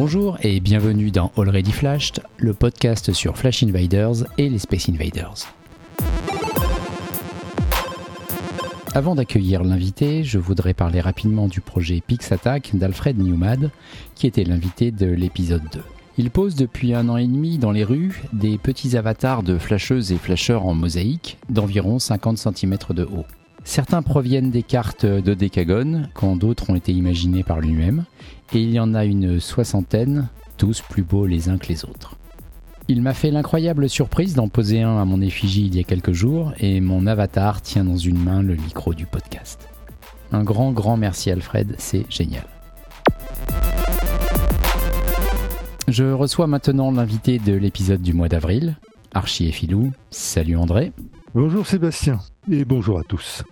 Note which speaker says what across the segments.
Speaker 1: Bonjour et bienvenue dans Already Flashed, le podcast sur Flash Invaders et les Space Invaders. Avant d'accueillir l'invité, je voudrais parler rapidement du projet Pix Attack d'Alfred Newmad, qui était l'invité de l'épisode 2. Il pose depuis un an et demi dans les rues des petits avatars de flasheuses et flasheurs en mosaïque d'environ 50 cm de haut. Certains proviennent des cartes de Décagone, quand d'autres ont été imaginés par lui-même, et il y en a une soixantaine, tous plus beaux les uns que les autres. Il m'a fait l'incroyable surprise d'en poser un à mon effigie il y a quelques jours, et mon avatar tient dans une main le micro du podcast. Un grand, grand merci Alfred, c'est génial. Je reçois maintenant l'invité de l'épisode du mois d'avril, Archie et Filou. Salut André.
Speaker 2: Bonjour Sébastien et bonjour à tous.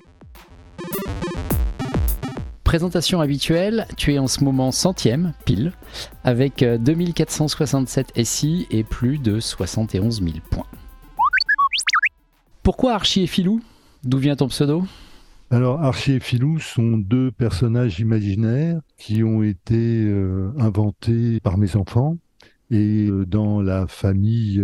Speaker 1: Présentation habituelle, tu es en ce moment centième, pile, avec 2467 euh, SI et plus de 71 000 points. Pourquoi Archie et Filou D'où vient ton pseudo?
Speaker 2: Alors, Archie et Filou sont deux personnages imaginaires qui ont été euh, inventés par mes enfants et euh, dans la famille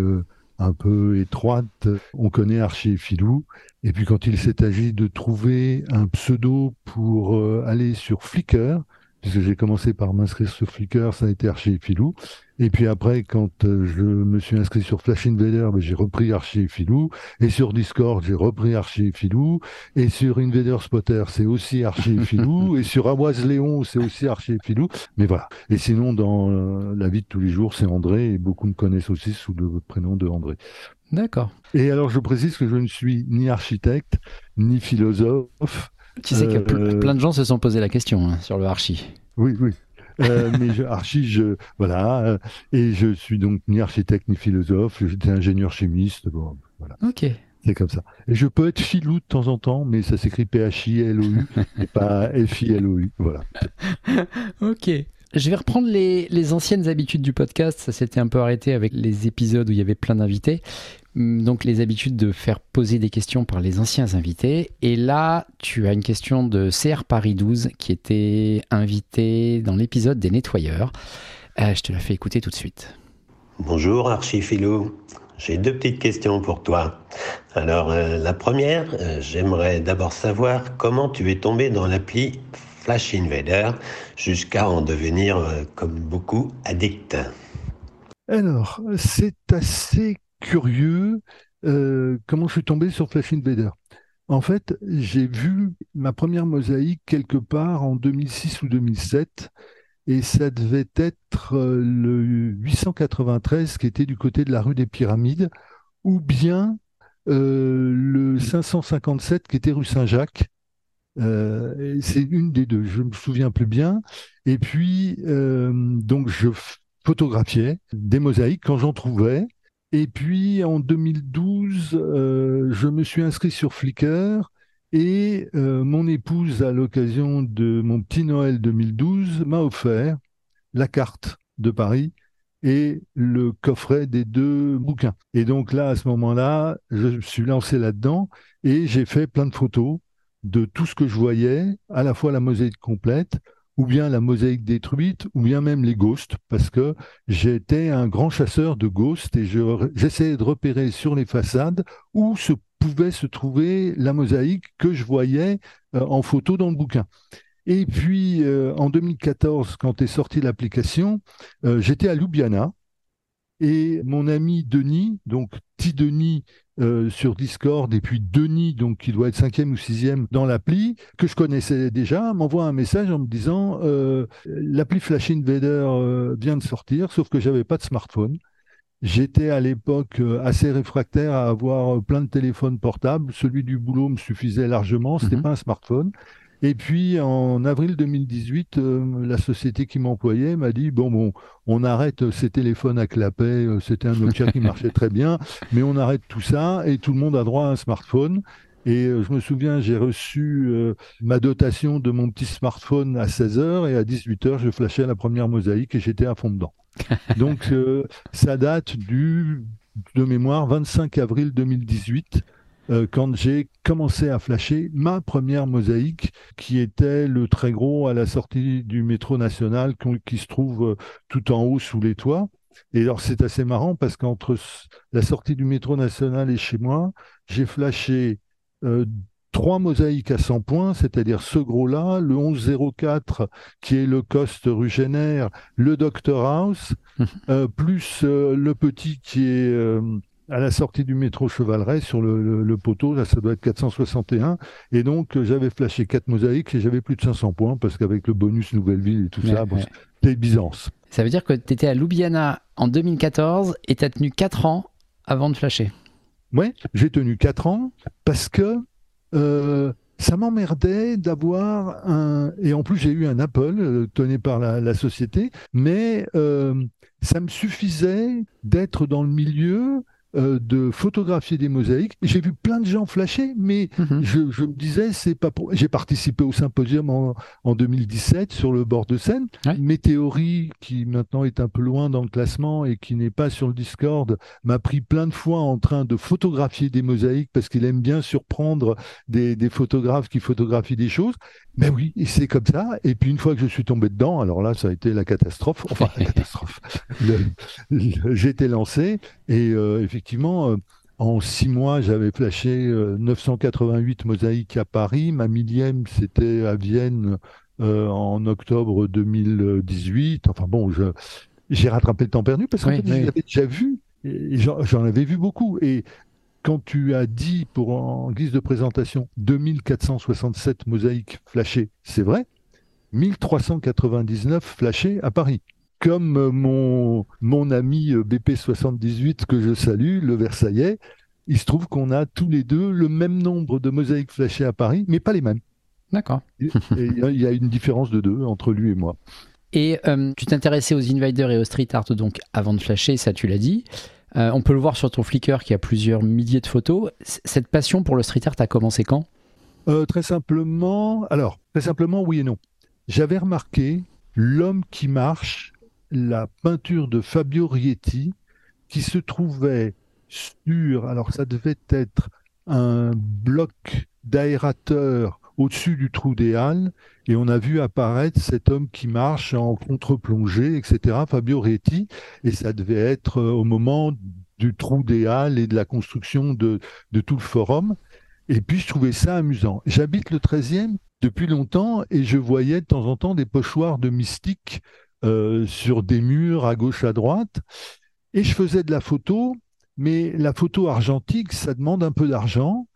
Speaker 2: un peu étroite, on connaît Archie et Filou. Et puis quand il s'est agi de trouver un pseudo pour euh, aller sur Flickr, puisque j'ai commencé par m'inscrire sur Flickr, ça a été Archie et Filou. Et puis après, quand euh, je me suis inscrit sur Flash Invader, ben, j'ai repris Archie et Filou. Et sur Discord, j'ai repris Archie et Filou. Et sur Invader Spotter, c'est aussi Archie et Filou. et sur Amoise Léon, c'est aussi Archie et Filou. Mais voilà. Et sinon, dans euh, la vie de tous les jours, c'est André. Et beaucoup me connaissent aussi sous le prénom de André.
Speaker 1: D'accord.
Speaker 2: Et alors, je précise que je ne suis ni architecte, ni philosophe.
Speaker 1: Tu sais que euh, plein de gens se sont posé la question hein, sur le archi.
Speaker 2: Oui, oui. Euh, mais je, archi, je, voilà, euh, et je suis donc ni architecte ni philosophe, j'étais ingénieur chimiste, bon, voilà.
Speaker 1: Ok.
Speaker 2: C'est comme ça. Et je peux être filou de temps en temps, mais ça s'écrit P-H-I-L-O-U et pas F-I-L-O-U, voilà.
Speaker 1: ok. Je vais reprendre les, les, anciennes habitudes du podcast. Ça s'était un peu arrêté avec les épisodes où il y avait plein d'invités. Hum, donc les habitudes de faire poser des questions par les anciens invités. Et là, tu as une question de CR Paris 12 qui était invité dans l'épisode des nettoyeurs. Euh, je te la fais écouter tout de suite.
Speaker 3: Bonjour Archifilou, j'ai deux petites questions pour toi. Alors euh, la première, euh, j'aimerais d'abord savoir comment tu es tombé dans l'appli Flash Invader jusqu'à en devenir, comme beaucoup, addict.
Speaker 2: Alors, c'est assez curieux euh, comment je suis tombé sur Flash Invader. En fait, j'ai vu ma première mosaïque quelque part en 2006 ou 2007, et ça devait être euh, le 893 qui était du côté de la rue des Pyramides, ou bien euh, le 557 qui était rue Saint-Jacques. c'est une des deux, je me souviens plus bien. Et puis, donc, je photographiais des mosaïques quand j'en trouvais. Et puis en 2012, euh, je me suis inscrit sur Flickr et euh, mon épouse, à l'occasion de mon petit Noël 2012, m'a offert la carte de Paris et le coffret des deux bouquins. Et donc là, à ce moment-là, je me suis lancé là-dedans et j'ai fait plein de photos de tout ce que je voyais, à la fois la mosaïque complète, ou bien la mosaïque détruite, ou bien même les ghosts, parce que j'étais un grand chasseur de ghosts et j'essayais de repérer sur les façades où se pouvait se trouver la mosaïque que je voyais euh, en photo dans le bouquin. Et puis euh, en 2014, quand est sortie l'application, euh, j'étais à Ljubljana et mon ami Denis, donc T Denis euh, sur Discord, et puis Denis, donc qui doit être cinquième ou sixième dans l'appli, que je connaissais déjà, m'envoie un message en me disant euh, l'appli Flash Invader euh, vient de sortir, sauf que j'avais pas de smartphone. J'étais à l'époque assez réfractaire à avoir plein de téléphones portables. Celui du boulot me suffisait largement. C'était mhm. pas un smartphone. Et puis en avril 2018, euh, la société qui m'employait m'a dit bon bon, on arrête ces téléphones à clapet. Euh, c'était un Nokia qui marchait très bien, mais on arrête tout ça et tout le monde a droit à un smartphone. Et euh, je me souviens, j'ai reçu ma dotation de mon petit smartphone à 16h et à 18h, je flashais la première mosaïque et j'étais à fond dedans. Donc ça date du, de mémoire, 25 avril 2018 euh, quand j'ai commencé à flasher ma première mosaïque, qui était le très gros à la sortie du métro national, qui se trouve euh, tout en haut sous les toits. Et alors c'est assez marrant parce qu'entre la sortie du métro national et chez moi, j'ai flashé euh, trois mosaïques à 100 points, c'est-à-dire ce gros-là, le 1104 qui est le Coste Rugénaire, le Doctor House, euh, plus euh, le petit qui est à la sortie du métro Chevaleret sur le, poteau, là ça doit être 461. Et donc j'avais flashé quatre mosaïques et j'avais plus de 500 points parce qu'avec le bonus Nouvelle Ville et tout ça, c'était Byzance.
Speaker 1: Ça veut dire que tu étais à Ljubljana en 2014 et tu as tenu 4 ans avant de flasher.
Speaker 2: Oui, j'ai tenu 4 ans parce que euh, ça m'emmerdait d'avoir un... Et en plus, j'ai eu un Apple euh, tenu par la, société, mais euh, ça me suffisait d'être dans le milieu euh, de photographier des mosaïques. J'ai vu plein de gens flasher, mais mhm. je, me disais, c'est pas pour. J'ai participé au symposium en, 2017 sur le bord de Seine. Mes théories, qui maintenant est un peu loin dans le classement et qui n'est pas sur le Discord, m'a pris plein de fois en train de photographier des mosaïques parce qu'il aime bien surprendre des, des photographes qui photographient des choses. Mais oui, c'est comme ça. Et puis une fois que je suis tombé dedans, alors là, ça a été la catastrophe. Enfin, la catastrophe. Été lancé et euh, effectivement, euh, en six mois, j'avais flashé 988 euh, mosaïques à Paris. Ma millième, c'était à Vienne en octobre 2018. Enfin bon, j'ai rattrapé le temps perdu parce qu'en fait, j'avais déjà vu. J'en avais vu beaucoup. Et quand tu as dit, pour en guise de présentation, 2467 mosaïques flashées, c'est vrai, 1399 flashées à Paris. Comme euh, mon, mon ami euh, BP78 que je salue, le Versaillais, il se trouve qu'on a tous les deux le même nombre de mosaïques flashées à Paris, mais pas les mêmes.
Speaker 1: D'accord.
Speaker 2: Il y a une différence de deux entre lui et moi.
Speaker 1: Et euh, tu t'intéressais aux invaders et au street art donc avant de flasher, ça tu l'as dit. Euh, on peut le voir sur ton Flickr qui a plusieurs milliers de photos. Cette passion pour le street art a commencé quand?
Speaker 2: Euh, Très simplement, alors, très simplement, oui et non. J'avais remarqué L'homme qui marche, la peinture de Fabio Rietti, qui se trouvait sur, alors ça devait être un bloc d'aérateur au-dessus du trou des Halles, et on a vu apparaître cet homme qui marche en contre-plongée, etc., Fabio Reti, et ça devait être euh, au moment du trou des Halles et de la construction de, tout le forum. Et puis je trouvais ça amusant. J'habite le 13e depuis longtemps et je voyais de temps en temps des pochoirs de mystiques euh, sur des murs à gauche à droite. Et je faisais de la photo, mais la photo argentique, ça demande un peu d'argent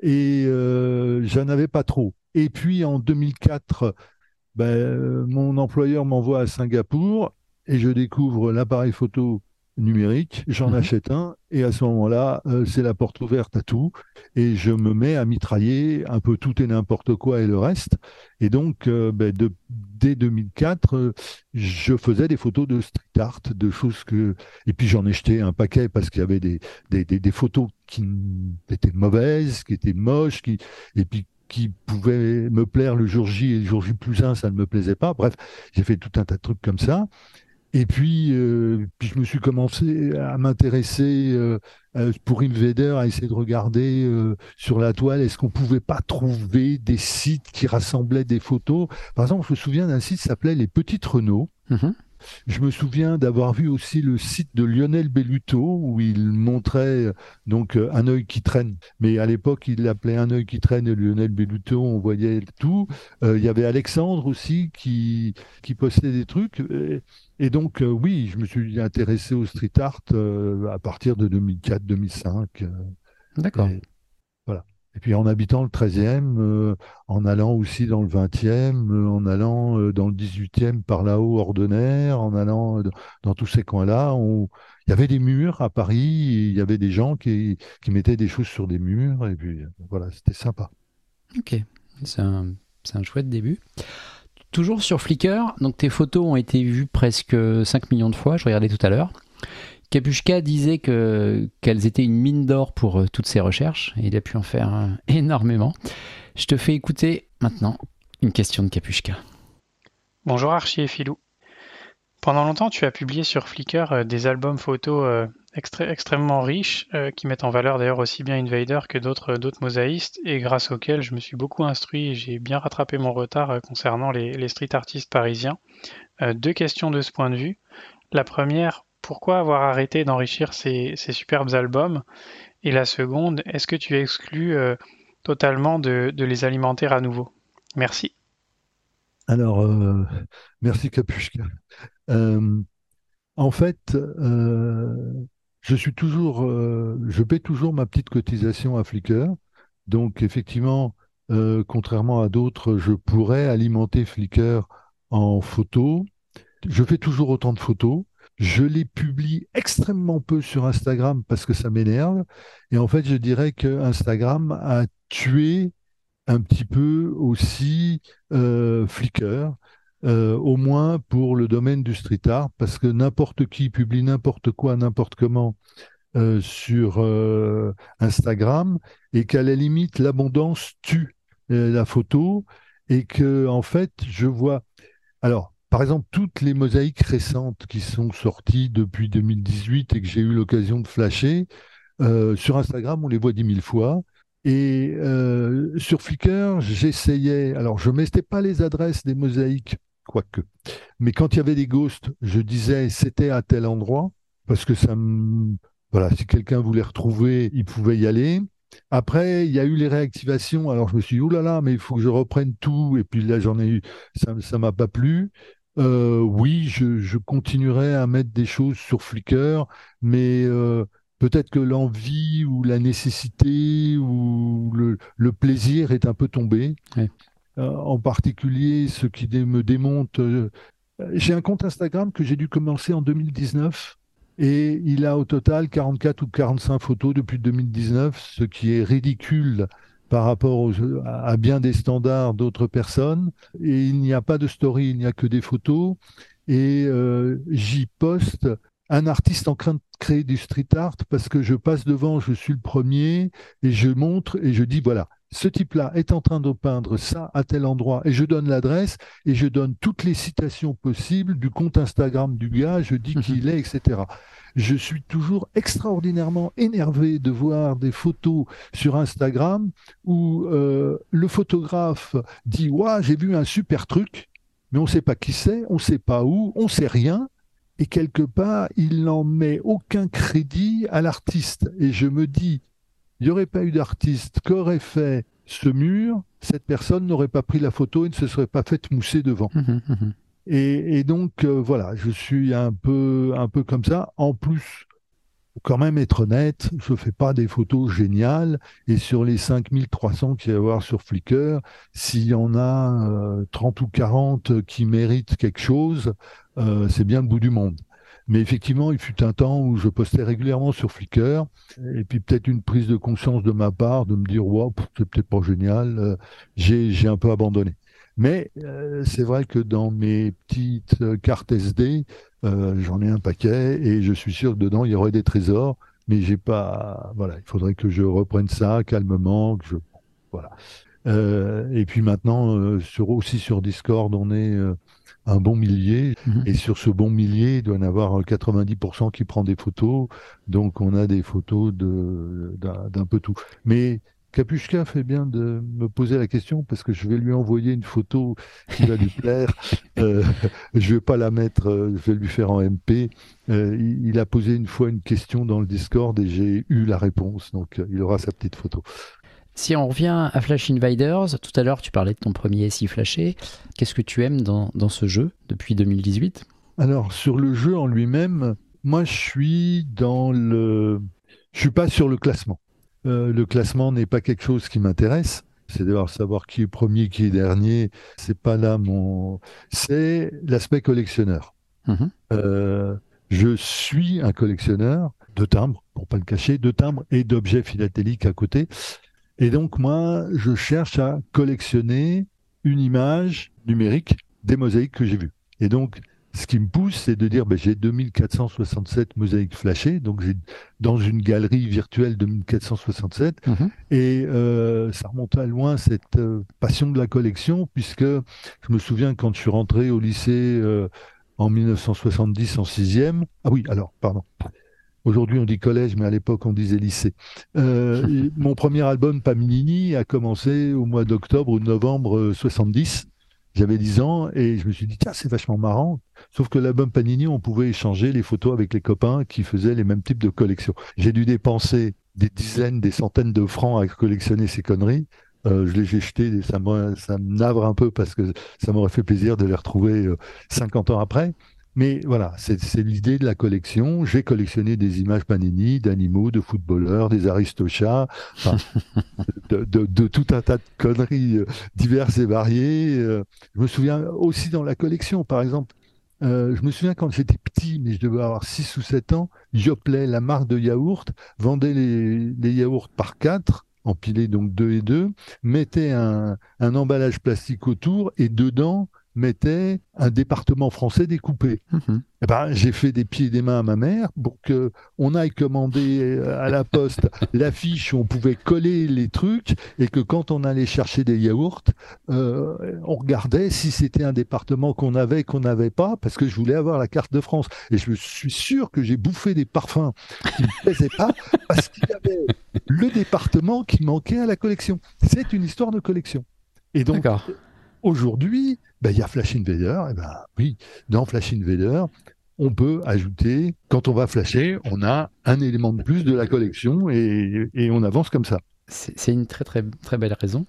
Speaker 2: et euh, j'en avais pas trop. Et puis en 2004, ben, mon employeur m'envoie à Singapour et je découvre l'appareil photo numérique, j'en mhm. achète un, et à ce moment-là, euh, c'est la porte ouverte à tout, et je me mets à mitrailler un peu tout et n'importe quoi et le reste. Et donc, euh, ben, dès 2004, euh, je faisais des photos de street art, de choses que... Et puis j'en ai jeté un paquet parce qu'il y avait des, des, des, photos qui étaient mauvaises, qui étaient moches, qui... et puis qui pouvaient me plaire le jour J et le jour J plus un, ça ne me plaisait pas. Bref, j'ai fait tout un tas de trucs comme ça. Et puis, euh, puis je me suis commencé à m'intéresser euh, pour Invader, à essayer de regarder euh, sur la toile, est-ce qu'on pouvait pas trouver des sites qui rassemblaient des photos? Par exemple, je me souviens d'un site qui s'appelait Les Petites Renault. Mm-hmm. Je me souviens d'avoir vu aussi le site de Lionel Belluto où il montrait donc un œil qui traîne. Mais à l'époque, il l'appelait un œil qui traîne et Lionel Belluto, on voyait tout. Il y avait Alexandre aussi qui, qui postait des trucs. Et donc, euh, oui, je me suis intéressé au street art euh, à partir de 2004-2005. Euh,
Speaker 1: D'accord.
Speaker 2: Et puis en habitant le 13e, en allant aussi dans le 20e, en allant dans le 18e par là-haut, ordinaire, en allant dans tous ces coins-là, il y avait des murs à Paris, il y avait des gens qui, mettaient des choses sur des murs, et puis voilà, c'était sympa.
Speaker 1: Ok, c'est un, un chouette début. Toujours sur Flickr, donc tes photos ont été vues presque 5 millions de fois, je regardais tout à l'heure. Kapushka disait que, qu'elles étaient une mine d'or pour euh, toutes ses recherches, et il a pu en faire euh, énormément. Je te fais écouter maintenant une question de Kapushka.
Speaker 4: Bonjour Archie et Philou. Pendant longtemps, tu as publié sur Flickr euh, des albums photos extrêmement riches, qui mettent en valeur d'ailleurs aussi bien Invader que d'autres mosaïstes, et grâce auxquels je me suis beaucoup instruit et j'ai bien rattrapé mon retard concernant les street artistes parisiens. deux questions de ce point de vue. La première, pourquoi avoir arrêté d'enrichir ces, superbes albums? Et la seconde, est-ce que tu exclus euh, totalement de, les alimenter à nouveau? Merci.
Speaker 2: Alors, euh, merci Capuchka. Euh, en fait, je suis toujours, je paie toujours ma petite cotisation à Flickr. Donc, effectivement, contrairement à d'autres, je pourrais alimenter Flickr en photos. Je fais toujours autant de photos. Je les publie extrêmement peu sur Instagram parce que ça m'énerve. Et en fait, je dirais que Instagram a tué un petit peu aussi euh, Flickr, euh, au moins pour le domaine du street art, parce que n'importe qui publie n'importe quoi, n'importe comment euh, sur Instagram, et qu'à la limite, l'abondance tue la photo, et que en fait, je vois. Alors, par exemple, toutes les mosaïques récentes qui sont sorties depuis 2018 et que j'ai eu l'occasion de flasher, euh, sur Instagram, on les voit dix mille fois. Et euh, sur Flickr, j'essayais. Alors, je ne mettais pas les adresses des mosaïques, quoique. Mais quand il y avait des ghosts, je disais c'était à tel endroit, parce que ça me. Voilà, si quelqu'un voulait retrouver, il pouvait y aller. Après, il y a eu les réactivations. Alors, je me suis dit, oh là là, mais il faut que je reprenne tout. Et puis là, j'en ai eu, ça ne m'a pas plu. Euh, oui, je, continuerai à mettre des choses sur Flickr, mais euh, peut-être que l'envie ou la nécessité ou le, plaisir est un peu tombé. Euh, en particulier, ce qui me démonte. j'ai un compte Instagram que j'ai dû commencer en 2019 et il a au total 44 ou 45 photos depuis 2019, ce qui est ridicule par rapport à bien des standards d'autres personnes. Et il n'y a pas de story, il n'y a que des photos. Et euh, j'y poste un artiste en train de créer du street art parce que je passe devant, je suis le premier et je montre et je dis voilà, ce type-là est en train de peindre ça à tel endroit et je donne l'adresse et je donne toutes les citations possibles du compte Instagram du gars, je dis qui il est, etc je suis toujours extraordinairement énervé de voir des photos sur Instagram où euh, le photographe dit ouais, j'ai vu un super truc, mais on ne sait pas qui c'est, on ne sait pas où, on ne sait rien. Et quelque part, il n'en met aucun crédit à l'artiste. Et je me dis, il n'y aurait pas eu d'artiste qu'aurait fait ce mur, cette personne n'aurait pas pris la photo et ne se serait pas faite mousser devant. Mmh, mmh, mmh. Et, donc euh, voilà, je suis un peu, un peu comme ça. En plus, quand même être honnête, je ne fais pas des photos géniales. Et sur les 5300 qu'il y a à avoir sur Flickr, s'il y en a 30 euh, ou 40 qui méritent quelque chose, euh, c'est bien le bout du monde. Mais effectivement, il fut un temps où je postais régulièrement sur Flickr, et puis peut-être une prise de conscience de ma part de me dire, wow, c'est peut-être pas génial, j'ai un peu abandonné. Mais euh, c'est vrai que dans mes petites euh, cartes SD, euh, j'en ai un paquet et je suis sûr que dedans il y aurait des trésors. Mais j'ai pas. Voilà, il faudrait que je reprenne ça calmement. Que je, voilà. Et puis maintenant, sur, aussi sur Discord, on est un bon millier. Mhm. Et sur ce bon millier, il doit y en avoir 90% qui prend des photos. Donc on a des photos d'un peu tout. Mais Capuchka fait bien de me poser la question parce que je vais lui envoyer une photo qui va lui plaire. Euh, je vais pas la mettre, euh, je vais lui faire en MP. Euh, il, a posé une fois une question dans le Discord et j'ai eu la réponse, donc il aura sa petite photo.
Speaker 1: Si on revient à Flash Invaders, tout à l'heure tu parlais de ton premier SI flashé. Qu'est-ce que tu aimes dans, dans ce jeu depuis 2018
Speaker 2: Alors sur le jeu en lui-même, moi je suis dans le, je suis pas sur le classement. Euh, le classement n'est pas quelque chose qui m'intéresse. C'est d'avoir savoir qui est premier, qui est dernier. C'est pas là mon. C'est l'aspect collectionneur. Mhm. Euh, je suis un collectionneur de timbres, pour pas le cacher, de timbres et d'objets philatéliques à côté. Et donc moi, je cherche à collectionner une image numérique des mosaïques que j'ai vues. Et donc ce qui me pousse, c'est de dire, ben, j'ai 2467 mosaïques flashées, donc j'ai dans une galerie virtuelle 2467, mhm. et euh, ça remonte à loin cette euh, passion de la collection, puisque je me souviens quand je suis rentré au lycée euh, en 1970 en sixième, ah oui, alors, pardon, Aujourd'hui, on dit collège, mais à l'époque, on disait lycée. Euh, mon premier album, Paminini, a commencé au mois d'octobre ou de novembre 70. J'avais 10 ans et je me suis dit, tiens, c'est vachement marrant. Sauf que l'album Panini, on pouvait échanger les photos avec les copains qui faisaient les mêmes types de collections. J'ai dû dépenser des dizaines, des centaines de francs à collectionner ces conneries. Euh, je les ai jetés et ça me, ça me navre un peu parce que ça m'aurait fait plaisir de les retrouver 50 euh, ans après. Mais voilà, c'est l'idée de la collection. J'ai collectionné des images Panini, d'animaux, de footballeurs, des aristochats, de, de, de, tout un tas de conneries euh, diverses et variées. Euh. Je me souviens aussi dans la collection, par exemple, euh, je me souviens quand j'étais petit, mais je devais avoir 6 ou 7 ans, Joplin, la marque de yaourt, vendait les, les yaourts par 4 empilés donc deux et deux, mettait un, un emballage plastique autour et dedans mettait un département français découpé. Mhm. Eh ben, j'ai fait des pieds et des mains à ma mère pour que on aille commander euh, à la poste l'affiche où on pouvait coller les trucs et que quand on allait chercher des yaourts, euh, on regardait si c'était un département qu'on avait, qu'on n'avait pas, parce que je voulais avoir la carte de France. Et je suis sûr que j'ai bouffé des parfums qui ne me plaisaient pas parce qu'il y avait le département qui manquait à la collection. C'est une histoire de collection. Et donc, Aujourd'hui, ben, il y a Flash Invader. Et ben, oui, dans Flash Invader, on peut ajouter, quand on va flasher, on a un élément de plus de la collection et, on avance comme ça.
Speaker 1: C'est une très très très belle raison.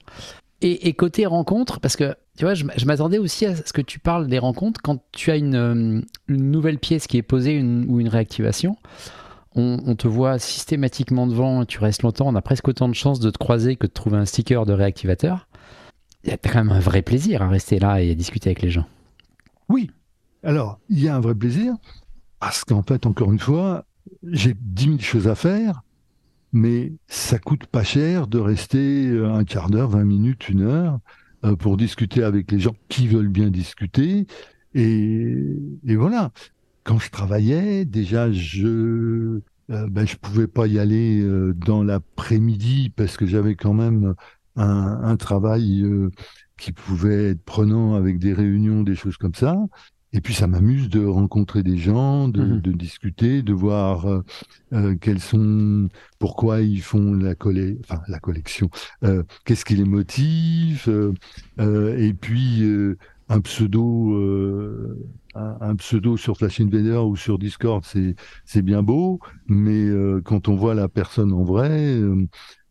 Speaker 1: Et, côté rencontre, parce que tu vois, je, m'attendais aussi à ce que tu parles des rencontres quand tu as une, euh, nouvelle pièce qui est posée ou une réactivation. On, on, te voit systématiquement devant, tu restes longtemps, on a presque autant de chances de te croiser que de trouver un sticker de réactivateur y a quand même un vrai plaisir à rester là et à discuter avec les gens.
Speaker 2: Oui. Alors, il y a un vrai plaisir parce qu'en fait, encore une fois, j'ai 10 000 choses à faire, mais ça coûte pas cher de rester euh, un quart d'heure, 20 minutes, une heure euh, pour discuter avec les gens qui veulent bien discuter. Et, voilà. Quand je travaillais, déjà, je euh, ben, je pouvais pas y aller dans l'après-midi parce que j'avais quand même un, travail euh, qui pouvait être prenant avec des réunions, des choses comme ça. Et puis ça m'amuse de rencontrer des gens, de, mhm. discuter, de voir euh, euh, quels sont, pourquoi ils font la, colle enfin, la collection, qu'est-ce qui les motive, et puis un pseudo, un, pseudo sur Flash Invader ou sur Discord, c'est c'est bien beau, mais quand on voit la personne en vrai,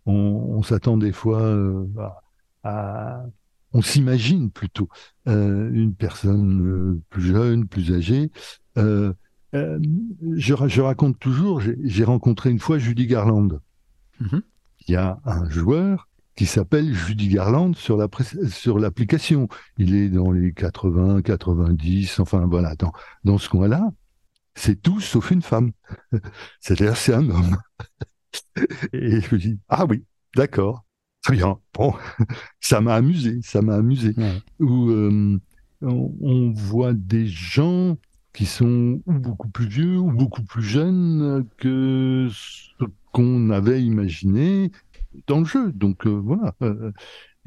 Speaker 2: on, s'attend des fois euh, à, on s'imagine plutôt euh, une personne euh, plus jeune, plus âgée. je, raconte toujours, j'ai rencontré une fois Judy Garland. Mm-hmm. Il y a un joueur qui s'appelle Judy Garland sur la sur l'application. Il est dans les 80, 90, enfin voilà, dans, dans ce coin-là. C'est tout sauf une femme. C'est-à-dire c'est un homme. Et je me dis, ah oui, d'accord, très bien. Bon, ça m'a amusé, ça m'a amusé. Où euh, on, voit des gens qui sont beaucoup plus vieux ou beaucoup plus jeunes que ce qu'on avait imaginé dans le jeu. Donc euh, voilà. Euh,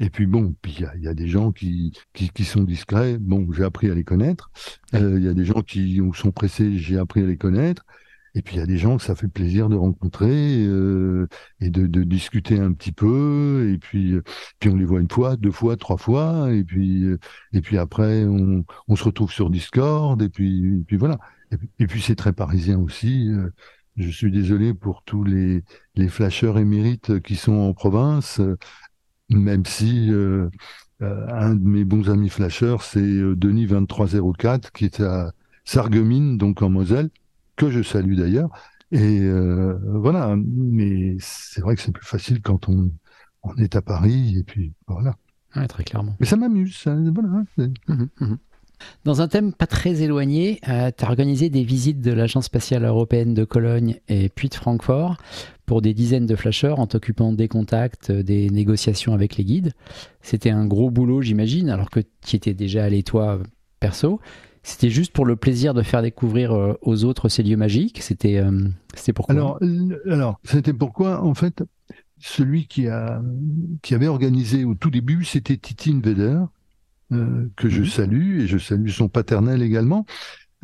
Speaker 2: et puis bon, puis il y, a des gens qui, qui, sont discrets. Bon, j'ai appris à les connaître. Il y a des gens qui sont pressés. J'ai appris à les connaître. Et puis il y a des gens que ça fait plaisir de rencontrer euh, et de, de, discuter un petit peu. Et puis, euh, puis on les voit une fois, deux fois, trois fois. Et puis, euh, et puis après, on, on se retrouve sur Discord. Et puis, et puis voilà. Et puis, c'est très parisien aussi. Je suis désolé pour tous les, les flasheurs émérites qui sont en province, même si un de mes bons amis flasheurs, c'est Denis 2304, qui est à Sarreguemines, donc en Moselle que je salue d'ailleurs. Et euh, voilà, mais c'est vrai que c'est plus facile quand on, on, est à Paris, et puis voilà.
Speaker 1: très clairement.
Speaker 2: Mais ça m'amuse, voilà.
Speaker 1: Mmh, mmh. Dans un thème pas très éloigné, euh, tu as organisé des visites de l'Agence spatiale européenne de Cologne et puis de Francfort pour des dizaines de flasheurs en t'occupant des contacts, euh, des négociations avec les guides. C'était un gros boulot, j'imagine, alors que tu étais déjà allé toi perso. C'était juste pour le plaisir de faire découvrir euh, aux autres ces lieux magiques C'était euh, c'était pourquoi
Speaker 2: Alors, alors c'était pourquoi, en fait, celui qui, a, qui avait organisé au tout début, c'était Titi Invader, euh, que je mhm. salue, et je salue son paternel également.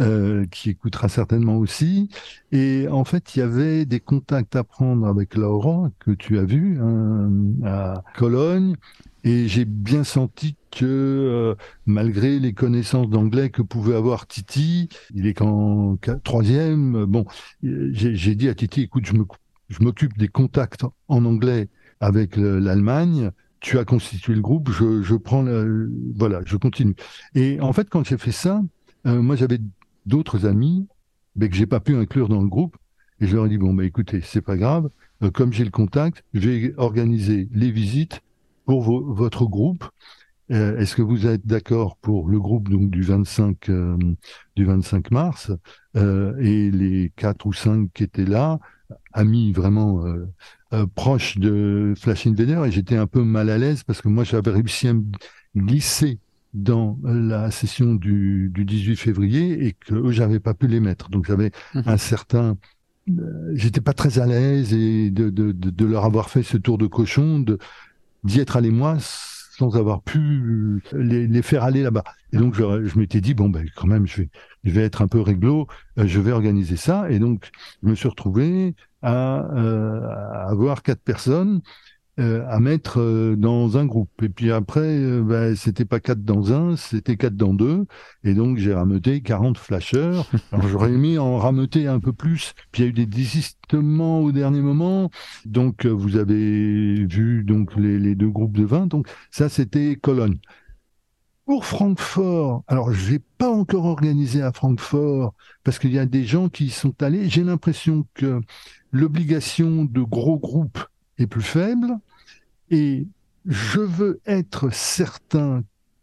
Speaker 2: Euh, qui écoutera certainement aussi. Et en fait, il y avait des contacts à prendre avec Laurent, que tu as vu, hein, à Cologne. Et j'ai bien senti que euh, malgré les connaissances d'anglais que pouvait avoir Titi, il est qu'en troisième. Bon, j'ai dit à Titi, écoute, je m'occupe des contacts en anglais avec l'Allemagne tu as constitué le groupe, je, je prends le, voilà, je continue. Et en fait, quand j'ai fait ça, euh, moi j'avais d'autres amis, mais que j'ai pas pu inclure dans le groupe, et je leur ai dit bon bah écoutez, c'est pas grave, euh, comme j'ai le contact, je vais organiser les visites pour votre groupe. Euh, est-ce que vous êtes d'accord pour le groupe donc du 25 du 25 mars? Et les quatre ou cinq qui étaient là, amis vraiment euh, proche de Flash Invader et j'étais un peu mal à l'aise parce que moi j'avais réussi à me glisser dans la session du, du 18 février et que eux j'avais pas pu les mettre donc j'avais mhm. un certain euh, j'étais pas très à l'aise et de, de, de, leur avoir fait ce tour de cochon de d'y être allé moi sans avoir pu les, les faire aller là-bas. Et donc, je, je m'étais dit, bon, ben, quand même, je vais, je vais être un peu réglo, euh, je vais organiser ça. Et donc, je me suis retrouvé à, euh, à avoir quatre personnes euh, à mettre euh, dans un groupe. Et puis après, ben, c'était pas quatre dans un, c'était quatre dans deux. Et donc, j'ai rameuté 40 flashers. Alors, j'aurais aimé en rameuter un peu plus. Puis, il y a eu des désistements au dernier moment. Donc, vous avez vu donc les, les deux groupes de 20. Donc, ça, c'était Cologne. Pour Francfort, alors j'ai pas encore organisé à Francfort parce qu'il y a des gens qui sont allés. J'ai l'impression que l'obligation de gros groupes est plus faible et je veux être certain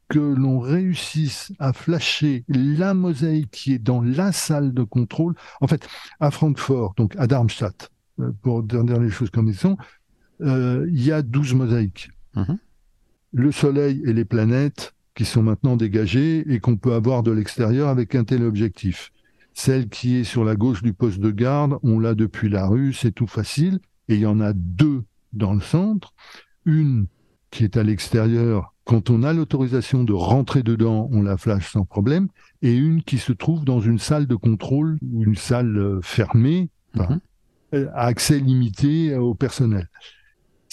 Speaker 2: que l'on réussisse à flasher la mosaïque qui est dans la salle de contrôle. En fait, à Francfort, donc à Darmstadt, euh, pour dire les choses comme elles sont, euh, il y a 12 mosaïques. Mhm. Le Soleil et les planètes qui sont maintenant dégagées et qu'on peut avoir de l'extérieur avec un tel objectif. Celle qui est sur la gauche du poste de garde, on l'a depuis la rue, c'est tout facile. Et il y en a deux dans le centre une qui est à l'extérieur, quand on a l'autorisation de rentrer dedans, on la flash sans problème, et une qui se trouve dans une salle de contrôle ou une salle euh, fermée, mhm. à accès limité au personnel.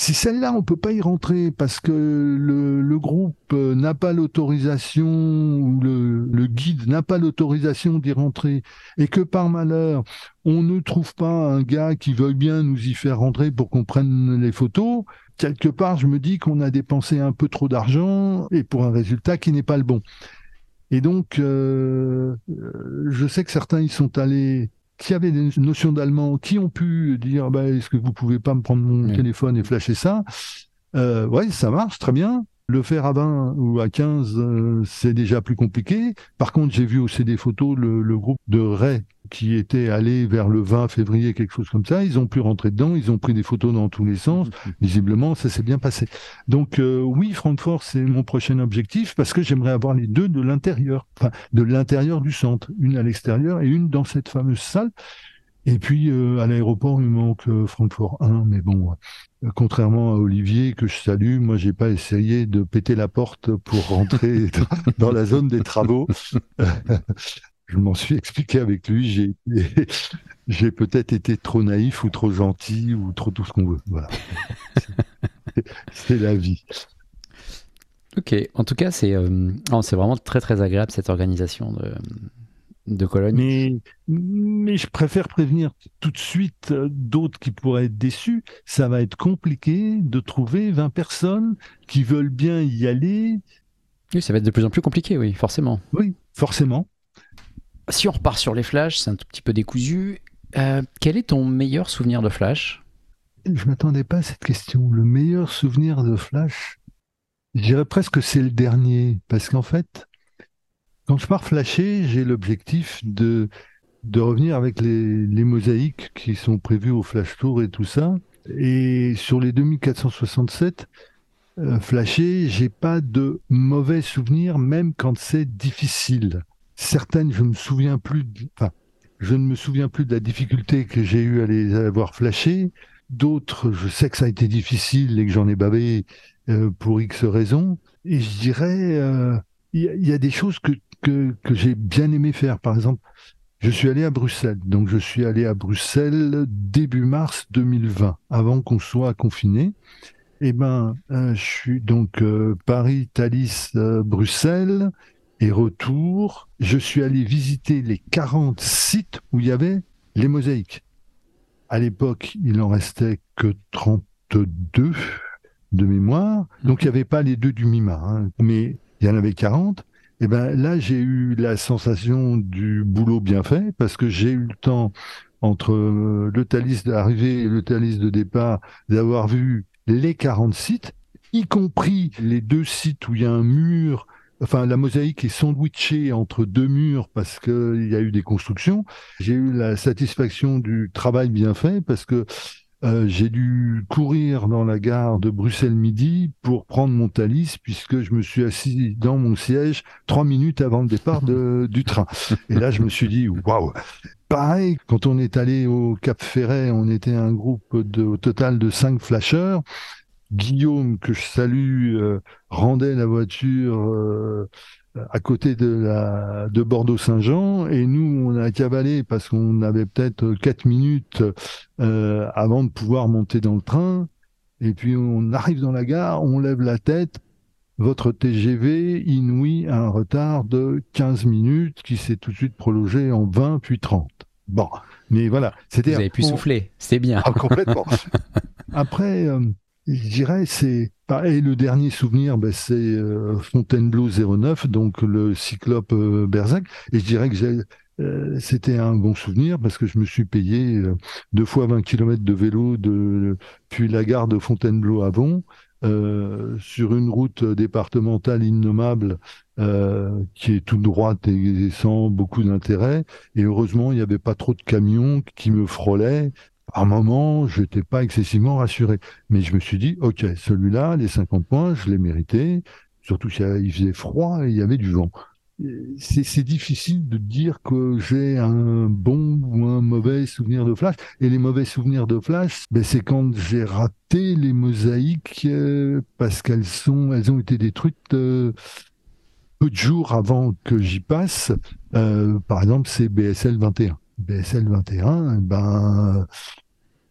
Speaker 2: Si celle-là, on peut pas y rentrer parce que le, groupe n'a pas l'autorisation ou le, le guide n'a pas l'autorisation d'y rentrer et que par malheur, on ne trouve pas un gars qui veuille bien nous y faire rentrer pour qu'on prenne les photos, quelque part, je me dis qu'on a dépensé un peu trop d'argent et pour un résultat qui n'est pas le bon. Et donc, euh, euh, je sais que certains y sont allés qui avaient des notions d'allemand, qui ont pu dire bah, est-ce que vous pouvez pas me prendre mon téléphone et flasher ça? Euh, Ouais, ça marche très bien. Le faire à 20 ou à 15, euh, c'est déjà plus compliqué. Par contre, j'ai vu aussi des photos, le, le groupe de Ray qui était allé vers le 20 février, quelque chose comme ça. Ils ont pu rentrer dedans, ils ont pris des photos dans tous les sens. Mm-hmm. Visiblement, ça s'est bien passé. Donc euh, oui, Francfort, c'est mon prochain objectif parce que j'aimerais avoir les deux de l'intérieur, enfin de l'intérieur du centre, une à l'extérieur et une dans cette fameuse salle. Et puis euh, à l'aéroport, il manque euh, Francfort 1, mais bon, contrairement à Olivier que je salue, moi j'ai pas essayé de péter la porte pour rentrer dans la zone des travaux je m'en suis expliqué avec lui. J'ai, peut-être été trop naïf ou trop gentil ou trop tout ce qu'on veut. Voilà. c'est la vie.
Speaker 1: Ok, en tout cas, c'est, euh, c'est vraiment très très agréable cette organisation de, de Cologne.
Speaker 2: Mais, mais je préfère prévenir tout de suite euh, d'autres qui pourraient être déçus. Ça va être compliqué de trouver 20 personnes qui veulent bien y aller.
Speaker 1: Oui, ça va être de plus en plus compliqué, oui, forcément.
Speaker 2: Oui, forcément
Speaker 1: si on repart sur les flashs, c'est un tout petit peu décousu. Euh, quel est ton meilleur souvenir de flash?
Speaker 2: Je m'attendais pas à cette question. Le meilleur souvenir de flash, je dirais presque que c'est le dernier, parce qu'en fait, quand je pars flasher, j'ai l'objectif de de revenir avec les, les, mosaïques qui sont prévues au flash tour et tout ça. Et sur les 2467, euh, flasher, j'ai pas de mauvais souvenirs, même quand c'est difficile. Certaines, je me souviens plus, enfin, je ne me souviens plus de la difficulté que j'ai eu à les avoir flashées. D'autres, je sais que ça a été difficile et que j'en ai bavé euh, pour X raisons. Et je dirais, euh, il y, a des choses que que, j'ai bien aimé faire. Par exemple, je suis allé à Bruxelles. Donc, je suis allé à Bruxelles début mars 2020, avant qu'on soit confiné. Eh ben, euh, je suis donc euh, Paris, Thalys, euh, Bruxelles et retour. Je suis allé visiter les 40 sites où il y avait les mosaïques. À l'époque, il en restait que 32 de mémoire. Donc, il n'y avait pas les deux du Mima, hein. mais il y en avait 40. Et ben là, j'ai eu la sensation du boulot bien fait parce que j'ai eu le temps entre le Thalys d'arrivée et le Thalys de départ d'avoir vu les 40 sites, y compris les deux sites où il y a un mur enfin la mosaïque est sandwichée entre deux murs parce qu'il y a eu des constructions. J'ai eu la satisfaction du travail bien fait parce que euh, j'ai dû courir dans la gare de Bruxelles Midi pour prendre mon Thalys puisque je me suis assis dans mon siège trois minutes avant le départ du train. Et là, je me suis dit, waouh Pareil, quand on est allé au Cap Ferret, on était un groupe de, au total de cinq flasheurs. Guillaume, que je salue, euh, rendait la voiture euh, à côté de, la, de Bordeaux-Saint-Jean et nous, on a cavalé parce qu'on avait peut-être quatre minutes euh, avant de pouvoir monter dans le train. Et puis on arrive dans la gare, on lève la tête. Votre TGV inouï a un retard de 15 minutes qui s'est tout de suite prolongé en 20 puis 30. Bon, mais voilà.
Speaker 1: C'était Vous avez pu souffler, c'était bien.
Speaker 2: Ah, complètement. Après, je dirais, c'est. Et le dernier souvenir, ben, c'est euh, Fontainebleau 09, donc le cyclope euh, Berzac. Et je dirais que euh, c'était un bon souvenir parce que je me suis payé deux fois 20 km de vélo de, depuis la gare de Fontainebleau à Von. sur une route départementale innommable qui est toute droite et sans beaucoup d'intérêt. Et heureusement, il n'y avait pas trop de camions qui me frôlaient à un moment, je n'étais pas excessivement rassuré. Mais je me suis dit, OK, celui-là, les 50 points, je l'ai mérité. Surtout qu'il faisait froid et il y avait du vent. C'est difficile de dire que j'ai un bon ou un mauvais souvenir de Flash. Et les mauvais souvenirs de Flash, ben c'est quand j'ai raté les mosaïques euh, parce qu'elles sont, elles ont été détruites euh, peu de jours avant que j'y passe. Euh, par exemple, c'est BSL 21. BSL 21, ben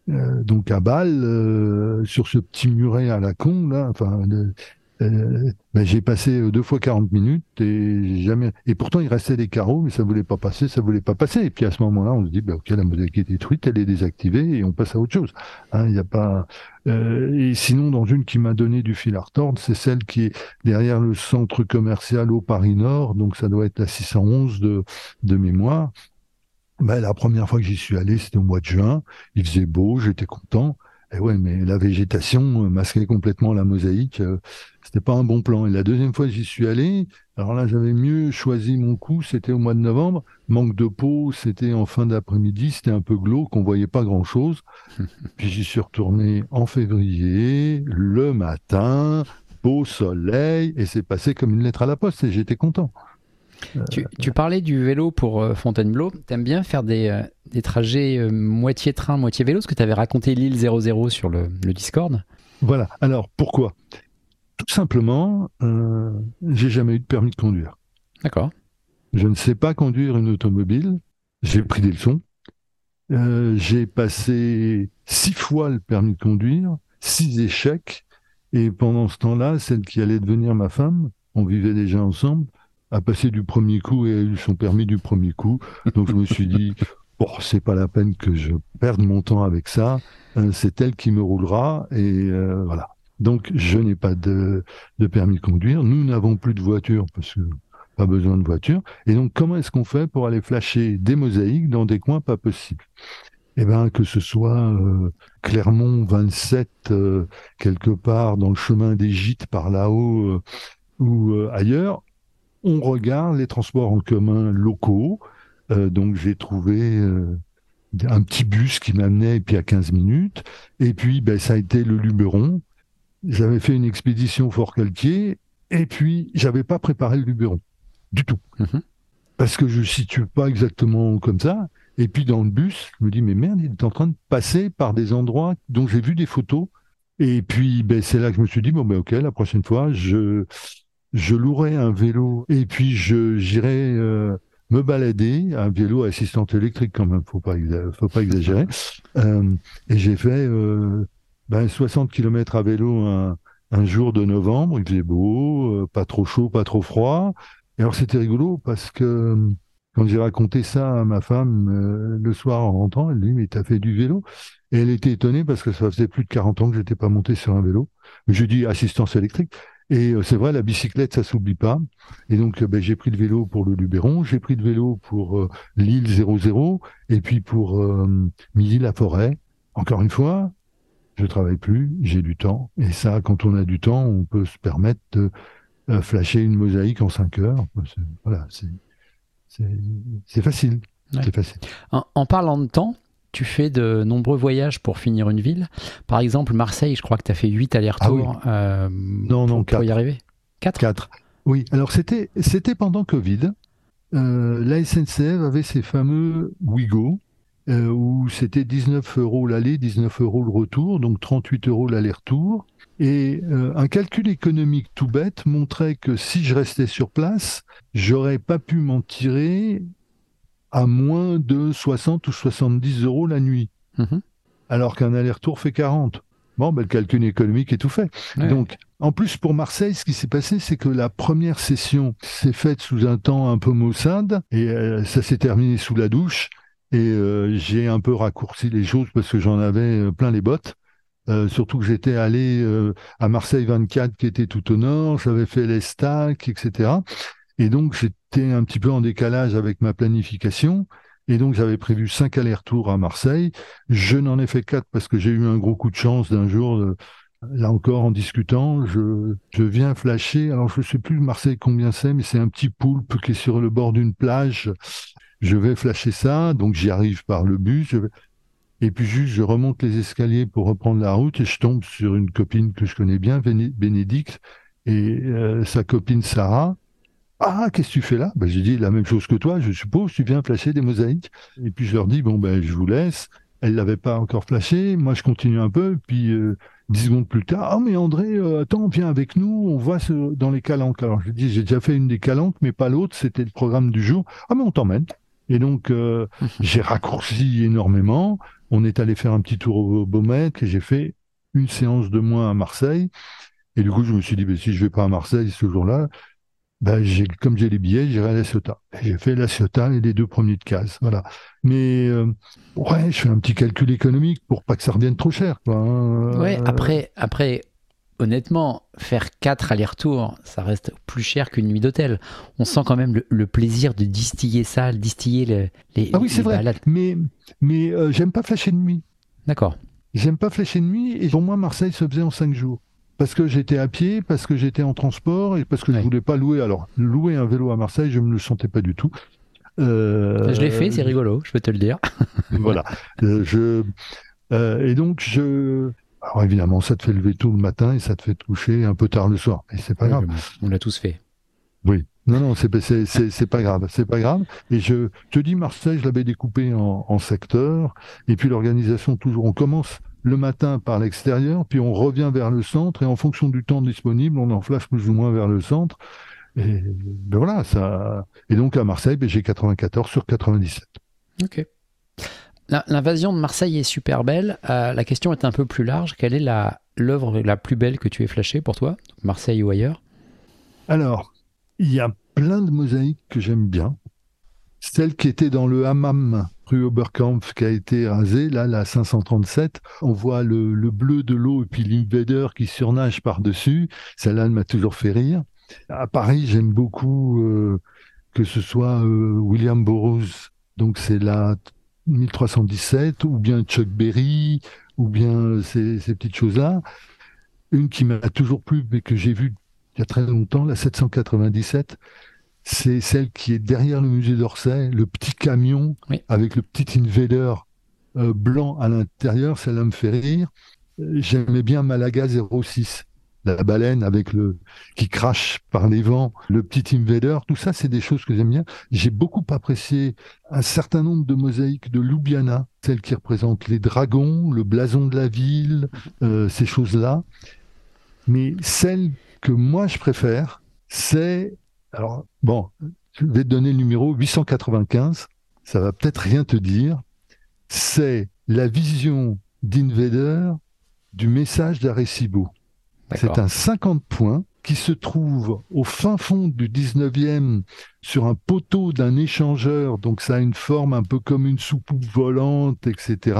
Speaker 2: euh, donc à Bâle, euh, sur ce petit muret à la con, là, enfin, euh, ben, j'ai passé deux fois 40 minutes et jamais. Et pourtant, il restait des carreaux, mais ça voulait pas passer, ça voulait pas passer. Et puis à ce moment-là, on se dit, ben, ok, la mosaïque est détruite, elle est désactivée et on passe à autre chose. Hein, et sinon, dans une qui m'a donné du fil à retordre, c'est celle qui est derrière le centre commercial au Paris Nord, donc ça doit être la 611 de, de mémoire. Ben, la première fois que j'y suis allé, c'était au mois de juin. Il faisait beau, j'étais content. Et ouais, mais la végétation masquait complètement la mosaïque. Euh, c'était pas un bon plan. Et la deuxième fois que j'y suis allé, alors là, j'avais mieux choisi mon coup. C'était au mois de novembre. Manque de peau, c'était en fin d'après-midi. C'était un peu glauque, on voyait pas grand-chose. Puis j'y suis retourné en février, le matin, beau soleil, et c'est passé comme une lettre à la poste. Et j'étais content.
Speaker 1: Tu, parlais du vélo pour euh, Fontainebleau. T'aimes bien faire des, euh, des trajets euh, moitié train, moitié vélo, ce que tu avais raconté l'île 00 sur le, Discord.
Speaker 2: Voilà. Alors, pourquoi? Tout simplement, j'ai jamais eu de permis de conduire.
Speaker 1: D'accord.
Speaker 2: Je ne sais pas conduire une automobile. J'ai pris des leçons. j'ai passé six fois le permis de conduire, six échecs. Et pendant ce temps-là, celle qui allait devenir ma femme, on vivait déjà ensemble, a passé du premier coup et a eu son permis du premier coup. Donc je me suis dit, bon, c'est pas la peine que je perde mon temps avec ça. Euh, c'est elle qui me roulera et euh, voilà. Donc je n'ai pas de, de permis de conduire. Nous n'avons plus de voiture parce que pas besoin de voiture. Et donc comment est-ce qu'on fait pour aller flasher des mosaïques dans des coins pas possibles? Eh ben, que ce soit euh, Clermont 27 quelque part dans le chemin des gîtes par là-haut ou ailleurs, on regarde les transports en commun locaux. Euh, donc j'ai trouvé euh, un petit bus qui m'amenait puis à 15 minutes. Et puis ben, ça a été le Luberon. J'avais fait une expédition Fort Calquier et puis j'avais pas préparé le Luberon du tout. Mhm. Parce que je ne situe pas exactement comme ça. Et puis dans le bus, je me dis mais merde, il est en train de passer par des endroits dont j'ai vu des photos. Et puis ben, c'est là que je me suis dit bon ben ok, la prochaine fois je je louerais un vélo et puis je j'irais me balader, un vélo assistante électrique quand même, faut pas, faut pas exagérer. et j'ai fait ben, 60 km à vélo un, un, jour de novembre, il faisait beau, pas trop chaud, pas trop froid. Et alors c'était rigolo parce que quand j'ai raconté ça à ma femme euh, le soir en rentrant, elle dit mais t'as fait du vélo? Et elle était étonnée parce que ça faisait plus de 40 ans que j'étais pas monté sur un vélo. Je dis assistance électrique. Et euh, c'est vrai, la bicyclette, ça s'oublie pas. Et donc, euh, ben, j'ai pris le vélo pour le Luberon, j'ai pris le vélo pour l'île 00, et puis pour Midi-la-Forêt. Encore une fois, je travaille plus, j'ai du temps. Et ça, quand on a du temps, on peut se permettre de flasher une mosaïque en 5 heures. Voilà, c'est facile. facile.
Speaker 1: En, parlant de temps, tu fais de nombreux voyages pour finir une ville. Par exemple, Marseille, je crois que tu as fait 8 allers-retours
Speaker 2: ah euh, non, non,
Speaker 1: pour, y arriver. 4
Speaker 2: 4. Oui, alors c'était pendant Covid. Euh, la SNCF avait ces fameux Wigo, euh, où c'était 19 euros l'aller, 19 euros le retour, donc 38 euros l'aller-retour. Et euh, un calcul économique tout bête montrait que si je restais sur place, j'aurais pas pu m'en tirer à moins de 60 ou 70 euros la nuit. Mhm. Alors qu'un aller-retour fait 40. Bon, ben, le calcul économique est tout fait. Donc, en plus, pour Marseille, ce qui s'est passé, c'est que la première session s'est faite sous un temps un peu maussade et euh, ça s'est terminé sous la douche. Et euh, j'ai un peu raccourci les choses parce que j'en avais euh, plein les bottes. Euh, surtout que j'étais allé à Marseille 24 qui était tout au nord, j'avais fait l'Estac, etc. Et donc j'étais un petit peu en décalage avec ma planification. Et donc j'avais prévu cinq allers-retours à Marseille. Je n'en ai fait quatre parce que j'ai eu un gros coup de chance d'un jour. là encore, en discutant, je, je viens flasher. Alors je ne sais plus Marseille combien c'est, mais c'est un petit poulpe qui est sur le bord d'une plage je vais flasher ça, donc j'y arrive par le bus, et puis juste je remonte les escaliers pour reprendre la route et je tombe sur une copine que je connais bien, Bénédicte, et euh, sa copine Sarah. Ah, qu'est-ce que tu fais là? Ben, J'ai dit la même chose que toi, je suppose, tu viens flasher des mosaïques. Et puis je leur dis, bon, ben je vous laisse. Elle l'avait pas encore flashé, moi je continue un peu, puis euh, dix secondes plus tard, ah mais André, euh, attends, viens avec nous, on voit ce, dans les calanques. Alors je dis, j'ai déjà fait une des calanques, mais pas l'autre, c'était le programme du jour. Ah mais on t'emmène. Et donc, euh, j'ai raccourci énormément. On est allé faire un petit tour au Baumette et j'ai fait une séance de moins à Marseille. Et du coup, je me suis dit, ben, si je vais pas à Marseille ce jour-là, ben, j'ai, comme j'ai les billets, j'irai à la Ciotat. J'ai fait la Ciotat et les deux premiers de case. Voilà. Mais, euh, ouais, je fais un petit calcul économique pour pas que ça revienne trop cher, quoi.
Speaker 1: Hein. Ouais, après, après, honnêtement, faire quatre allers-retours, ça reste plus cher qu'une nuit d'hôtel. On sent quand même le, plaisir de distiller ça, distiller les,
Speaker 2: Ah oui, c'est vrai. Mais, mais euh, j'aime pas flasher de nuit.
Speaker 1: D'accord.
Speaker 2: J'aime pas flasher de nuit. Et pour moi, Marseille se faisait en cinq jours. Parce que j'étais à pied, parce que j'étais en transport et parce que je je voulais pas louer. Alors, louer un vélo à Marseille, je me le sentais pas du tout.
Speaker 1: Euh, je l'ai fait, c'est rigolo, je peux te le dire.
Speaker 2: voilà. Euh, je, et donc, je, alors évidemment, ça te fait lever tout le matin et ça te fait te coucher un peu tard le soir. Et c'est pas grave.
Speaker 1: On l'a tous fait.
Speaker 2: Oui. Non, non, c'est c'est pas grave, c'est pas grave. Et je te dis, Marseille, je l'avais découpé en, en secteurs. Et puis l'organisation, toujours, on commence le matin par l'extérieur, puis on revient vers le centre, et en fonction du temps disponible, on en flash plus ou moins vers le centre. Et ben voilà, ça. Et donc à Marseille, ben, j'ai 94 sur 97.
Speaker 1: Ok. L'invasion de Marseille est super belle. Euh, la question est un peu plus large. Quelle est l'œuvre la, plus belle que tu aies flashée pour toi, Marseille ou ailleurs?
Speaker 2: Alors, il y a plein de mosaïques que j'aime bien. Celle qui était dans le hammam rue Oberkampf qui a été rasée, là, la 537, on voit le, bleu de l'eau et puis l'invader qui surnage par-dessus. Celle-là m'a toujours fait rire. À Paris, j'aime beaucoup euh, que ce soit euh, William Burroughs. Donc c'est la 1317, ou bien Chuck Berry, ou bien ces, petites choses-là. Une qui m'a toujours plu, mais que j'ai vue il y a très longtemps, la 797, c'est celle qui est derrière le musée d'Orsay, le petit camion avec le petit invader euh, blanc à l'intérieur, celle-là me fait rire. J'aimais bien Malaga 06 la baleine avec le qui crache par les vents, le petit invader, tout ça, c'est des choses que j'aime bien. J'ai beaucoup apprécié un certain nombre de mosaïques de Ljubljana, celles qui représentent les dragons, le blason de la ville, euh, ces choses-là. Mais celle que moi je préfère, c'est, alors bon, je vais te donner le numéro 895, ça va peut-être rien te dire, c'est la vision d'Invader du message d'Arecibo. C'est un 50 points qui se trouve au fin fond du 19e sur un poteau d'un échangeur, donc ça a une forme un peu comme une soucoupe volante, etc.,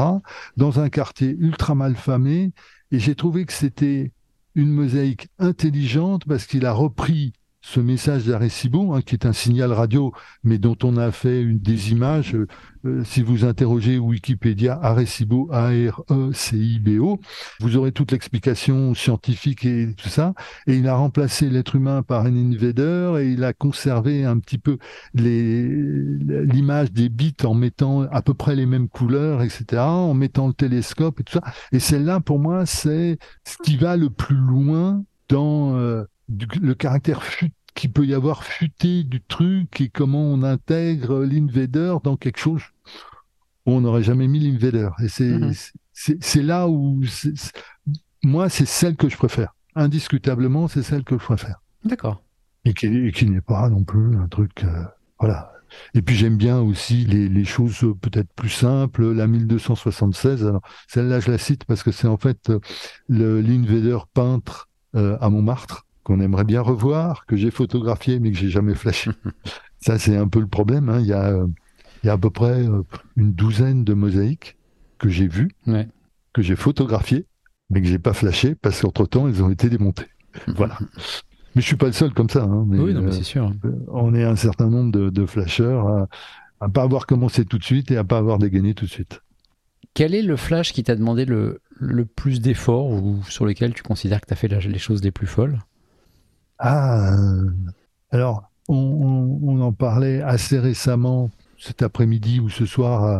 Speaker 2: dans un quartier ultra mal famé. Et j'ai trouvé que c'était une mosaïque intelligente parce qu'il a repris ce message d'Arecibo, hein, qui est un signal radio, mais dont on a fait une, des images. Euh, euh, si vous interrogez Wikipédia, Arecibo, A-R-E-C-I-B-O, vous aurez toute l'explication scientifique et tout ça. Et il a remplacé l'être humain par un invader et il a conservé un petit peu l'image des bits en mettant à peu près les mêmes couleurs, etc., en mettant le télescope et tout ça. Et celle-là, pour moi, c'est ce qui va le plus loin dans... Euh, le caractère qui peut y avoir futé du truc et comment on intègre l'invader dans quelque chose où on n'aurait jamais mis l'invader. Et c'est mm-hmm. là où moi c'est celle que je préfère. Indiscutablement, c'est celle que je préfère.
Speaker 1: D'accord.
Speaker 2: Et qui, n'est pas non plus un truc euh, voilà. Et puis j'aime bien aussi les, choses peut-être plus simples. La 1276, alors celle-là je la cite parce que c'est en fait euh, l'invader peintre euh, à Montmartre qu'on aimerait bien revoir, que j'ai photographié mais que j'ai jamais flashé. Ça, c'est un peu le problème. Hein. Il, y a, il y a à peu près euh, une douzaine de mosaïques que j'ai vues, que j'ai photographiées, mais que j'ai pas flashé parce qu'entre-temps, elles ont été démontées. voilà. Mais je suis pas le seul comme ça. Hein,
Speaker 1: oui, non, mais c'est sûr.
Speaker 2: Euh, on est un certain nombre de, de flasheurs à, à pas avoir commencé tout de suite et à pas avoir dégainé tout de suite.
Speaker 1: Quel est le flash qui t'a demandé le, le plus d'efforts ou sur lequel tu considères que tu as fait les choses les plus folles?
Speaker 2: Ah, alors, on, en parlait assez récemment cet après-midi ou ce soir euh,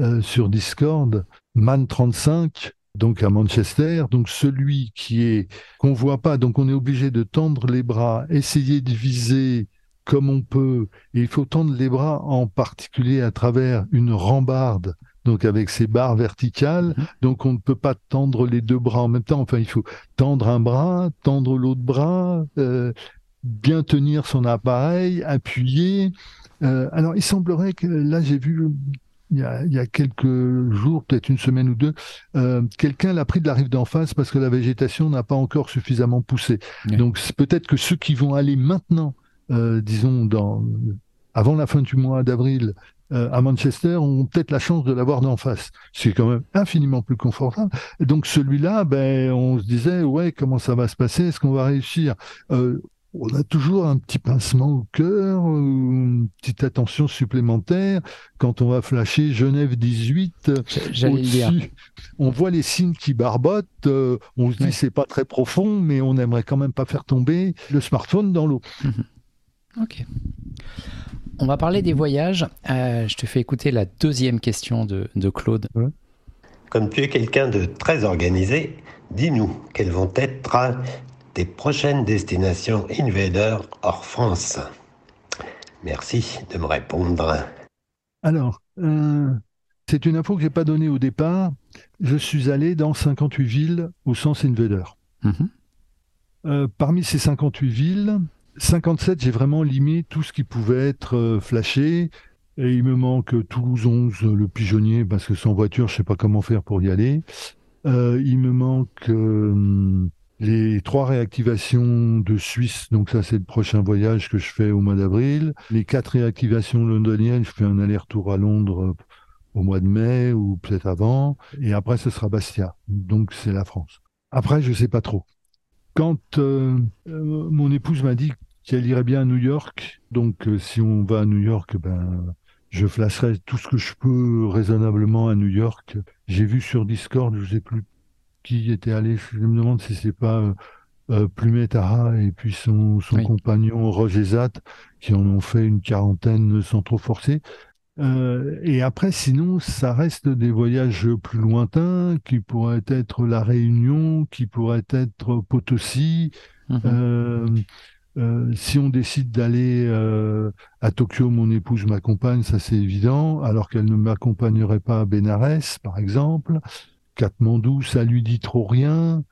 Speaker 2: euh, sur Discord. Man 35, donc à Manchester, donc celui qui est qu'on voit pas, donc on est obligé de tendre les bras, essayer de viser comme on peut, et il faut tendre les bras en particulier à travers une rambarde donc avec ces barres verticales. Mhm. Donc on ne peut pas tendre les deux bras en même temps. Enfin, il faut tendre un bras, tendre l'autre bras, euh, bien tenir son appareil, appuyer. Euh, alors il semblerait que là j'ai vu il y, a, quelques jours, peut-être une semaine ou deux, euh, quelqu'un l'a pris de la rive d'en face parce que la végétation n'a pas encore suffisamment poussé. Donc peut-être que ceux qui vont aller maintenant, disons dans avant la fin du mois d'avril euh, à Manchester ont peut-être la chance de l'avoir d'en face. C'est quand même infiniment plus confortable. Et donc celui-là, ben, on se disait, ouais, comment ça va se passer? Est-ce qu'on va réussir? Euh, on a toujours un petit pincement au cœur, une petite attention supplémentaire. Quand on va flasher Genève 18, on voit les signes qui barbotent. Euh, on se dit c'est pas très profond, mais on aimerait quand même pas faire tomber le smartphone dans l'eau.
Speaker 1: Ok. On va parler des voyages. Euh, je te fais écouter la deuxième question de, Claude.
Speaker 3: Comme tu es quelqu'un de très organisé, dis-nous quelles vont être tes prochaines destinations Invader hors France. Merci de me répondre.
Speaker 2: Alors, euh, c'est une info que je n'ai pas donnée au départ. Je suis allé dans 58 villes au sens Invader. Mhm. Euh, parmi ces 58 villes, 57, j'ai vraiment limé tout ce qui pouvait être euh, flashé. Et il me manque Toulouse 11, le pigeonnier, parce que sans voiture, je sais pas comment faire pour y aller. Euh, il me manque euh, les trois réactivations de Suisse, donc ça c'est le prochain voyage que je fais au mois d'avril. Les quatre réactivations londoniennes, je fais un aller-retour à Londres au mois de mai ou peut-être avant. Et après, ce sera Bastia. Donc c'est la France. Après, je sais pas trop. Quand euh, euh, mon épouse m'a dit qu'elle irait bien à New York, donc euh, si on va à New York, ben je flasherai tout ce que je peux raisonnablement à New York. J'ai vu sur Discord, je sais plus qui était allé, je me demande si c'est pas euh, Plumet Tara et puis son, son compagnon Roger Zat qui en ont fait une quarantaine sans trop forcer. Euh, et après, sinon, ça reste des voyages plus lointains qui pourraient être la Réunion, qui pourraient être Potosi. Mhm. Euh, euh, si on décide d'aller à Tokyo, mon épouse m'accompagne, ça c'est évident, alors qu'elle ne m'accompagnerait pas à Benares, par exemple. Katmandou, ça lui dit trop rien.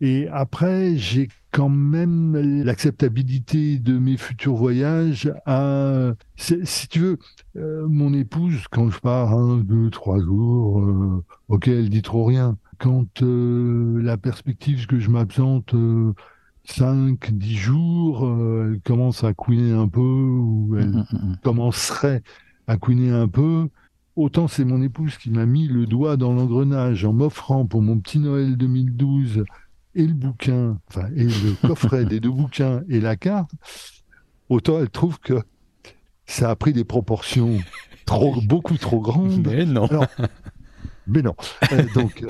Speaker 2: Et après, j'ai quand même l'acceptabilité de mes futurs voyages à, si tu veux, euh, mon épouse, quand je pars un, deux, trois jours, euh, ok, elle dit trop rien. Quand euh, la perspective que je m'absente 5, 10 jours, elle commence à couiner un peu, ou elle mm, mm, mm, commencerait à couiner un peu, autant c'est mon épouse qui m'a mis le doigt dans l'engrenage en m'offrant pour mon petit Noël 2012 et le bouquin, enfin, et le coffret des deux bouquins et la carte, autant elle trouve que ça a pris des proportions trop, beaucoup trop grandes.
Speaker 1: Mais non.
Speaker 2: mais non. Euh, donc,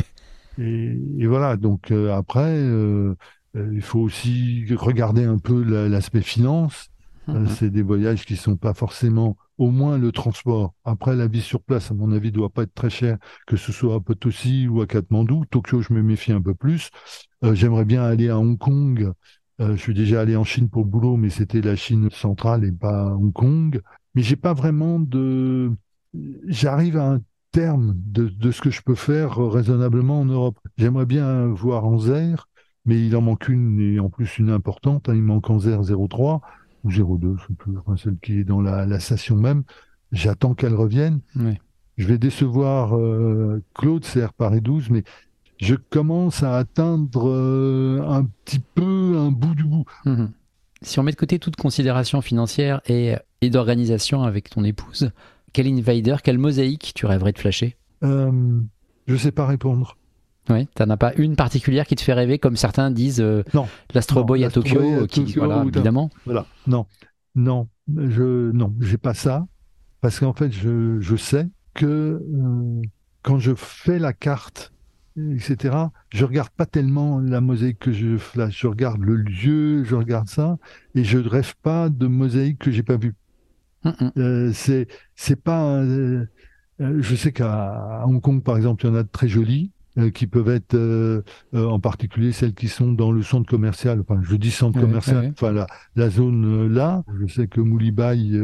Speaker 2: et, voilà. Donc euh, après, euh, il faut aussi regarder un peu l'aspect finance. Mhm. C'est des voyages qui sont pas forcément au moins le transport. Après, la vie sur place, à mon avis, doit pas être très cher, que ce soit à Potosi ou à Katmandou. Tokyo, je me méfie un peu plus. Euh, j'aimerais bien aller à Hong Kong. Euh, je suis déjà allé en Chine pour le boulot, mais c'était la Chine centrale et pas Hong Kong. Mais j'ai pas vraiment de. J'arrive à un terme de, ce que je peux faire raisonnablement en Europe. J'aimerais bien voir Anzer, mais il en manque une et en plus une importante. Hein. il manque Anzer 03 ou 02, je sais plus, celle qui est dans la, station même. J'attends qu'elle revienne. Je vais décevoir euh, Claude, CR Paris 12, mais je commence à atteindre euh, un petit peu un bout du bout.
Speaker 1: Mhm. Si on met de côté toute considération financière et, et d'organisation avec ton épouse, quel invader, quelle mosaïque tu rêverais de flasher?
Speaker 2: Euh, Je sais pas répondre.
Speaker 1: Oui, t'en as pas une particulière qui te fait rêver, comme certains disent euh,
Speaker 2: non,
Speaker 1: l'Astro Boy à Tokyo, euh, qui, voilà, évidemment.
Speaker 2: Voilà, non, non, je, non, j'ai pas ça, parce qu'en fait, je, je sais que quand je fais la carte etc. Je regarde pas tellement la mosaïque que je flash, je regarde le lieu, je regarde ça, et je ne rêve pas de mosaïque que j'ai pas vue. Euh, c'est c'est pas. Euh, euh, je sais qu'à Hong Kong, par exemple, il y en a de très jolies. Euh, qui peuvent être euh, euh, en particulier celles qui sont dans le centre commercial. Enfin, je dis centre commercial, enfin la, la zone là. Je sais que Moulibaï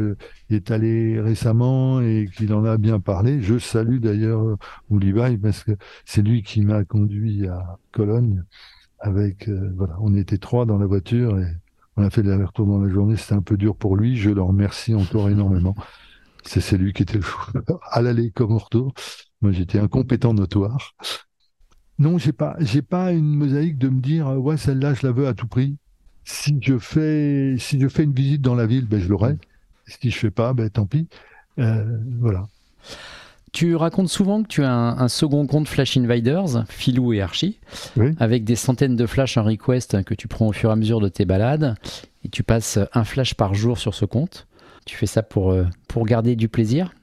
Speaker 2: est allé récemment et qu'il en a bien parlé. Je salue d'ailleurs Moulibaï parce que c'est lui qui m'a conduit à Cologne. Avec voilà, on était trois dans la voiture et on a fait l'aller-retour dans la journée. C'était un peu dur pour lui. Je le remercie encore énormément. C'est lui qui était le à l'aller comme au retour. Moi, j'étais incompétent notoire. Non, j'ai pas, j'ai pas une mosaïque de me dire euh, ouais celle-là je la veux à tout prix. Si je fais, si je fais une visite dans la ville, ben je l'aurai. Si je fais pas, ben tant pis. Euh, voilà.
Speaker 1: Tu racontes souvent que tu as un, second compte Flash Invaders, Filou et Archie, avec des centaines de flash en request que tu prends au fur et à mesure de tes balades, et tu passes un flash par jour sur ce compte. Tu fais ça pour, euh, pour garder du plaisir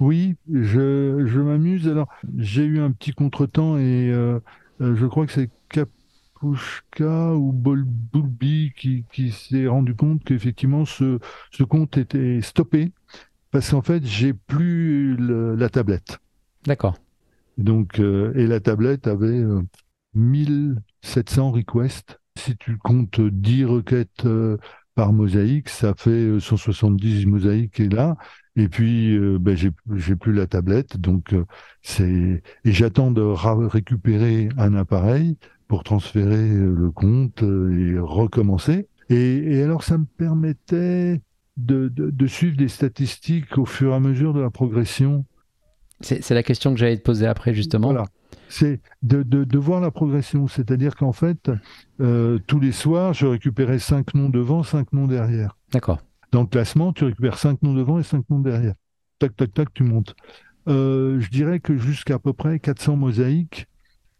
Speaker 2: oui, je, je m'amuse. Alors, j'ai eu un petit contretemps et euh, euh, je crois que c'est Kapushka ou Bulbi qui, qui s'est rendu compte qu'effectivement ce, ce compte était stoppé parce qu'en fait, j'ai plus la tablette.
Speaker 1: D'accord.
Speaker 2: Donc, euh, et la tablette avait 1700 requests. Si tu comptes 10 requêtes par mosaïque, ça fait 170 mosaïques et là. Et puis, euh, ben, j'ai plus la tablette, donc euh, c'est et j'attends de récupérer un appareil pour transférer euh, le compte et recommencer. Et, alors, ça me permettait de, de, suivre des statistiques au fur et à mesure de la progression.
Speaker 1: C'est la question que j'allais te poser après, justement.
Speaker 2: Voilà. C'est de, de, de, voir la progression. C'est-à-dire qu'en fait, tous les soirs, je récupérais cinq noms devant, cinq noms derrière.
Speaker 1: D'accord.
Speaker 2: Dans le classement, tu récupères 5 noms devant et 5 noms derrière. Tac, tac, tac, tu montes. Euh, je dirais que jusqu'à peu près 400 mosaïques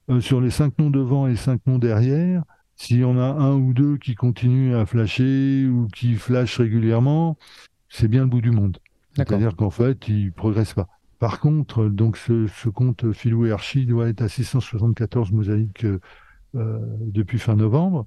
Speaker 2: euh, sur les 5 noms devant et 5 noms derrière. S'il y en a un ou deux qui continuent à flasher ou qui flashent régulièrement, c'est bien le bout du monde. C'est-à-dire qu'en fait, ils progressent pas. Par contre, donc ce, compte Philou et Archie doit être à 674 mosaïques euh, depuis fin novembre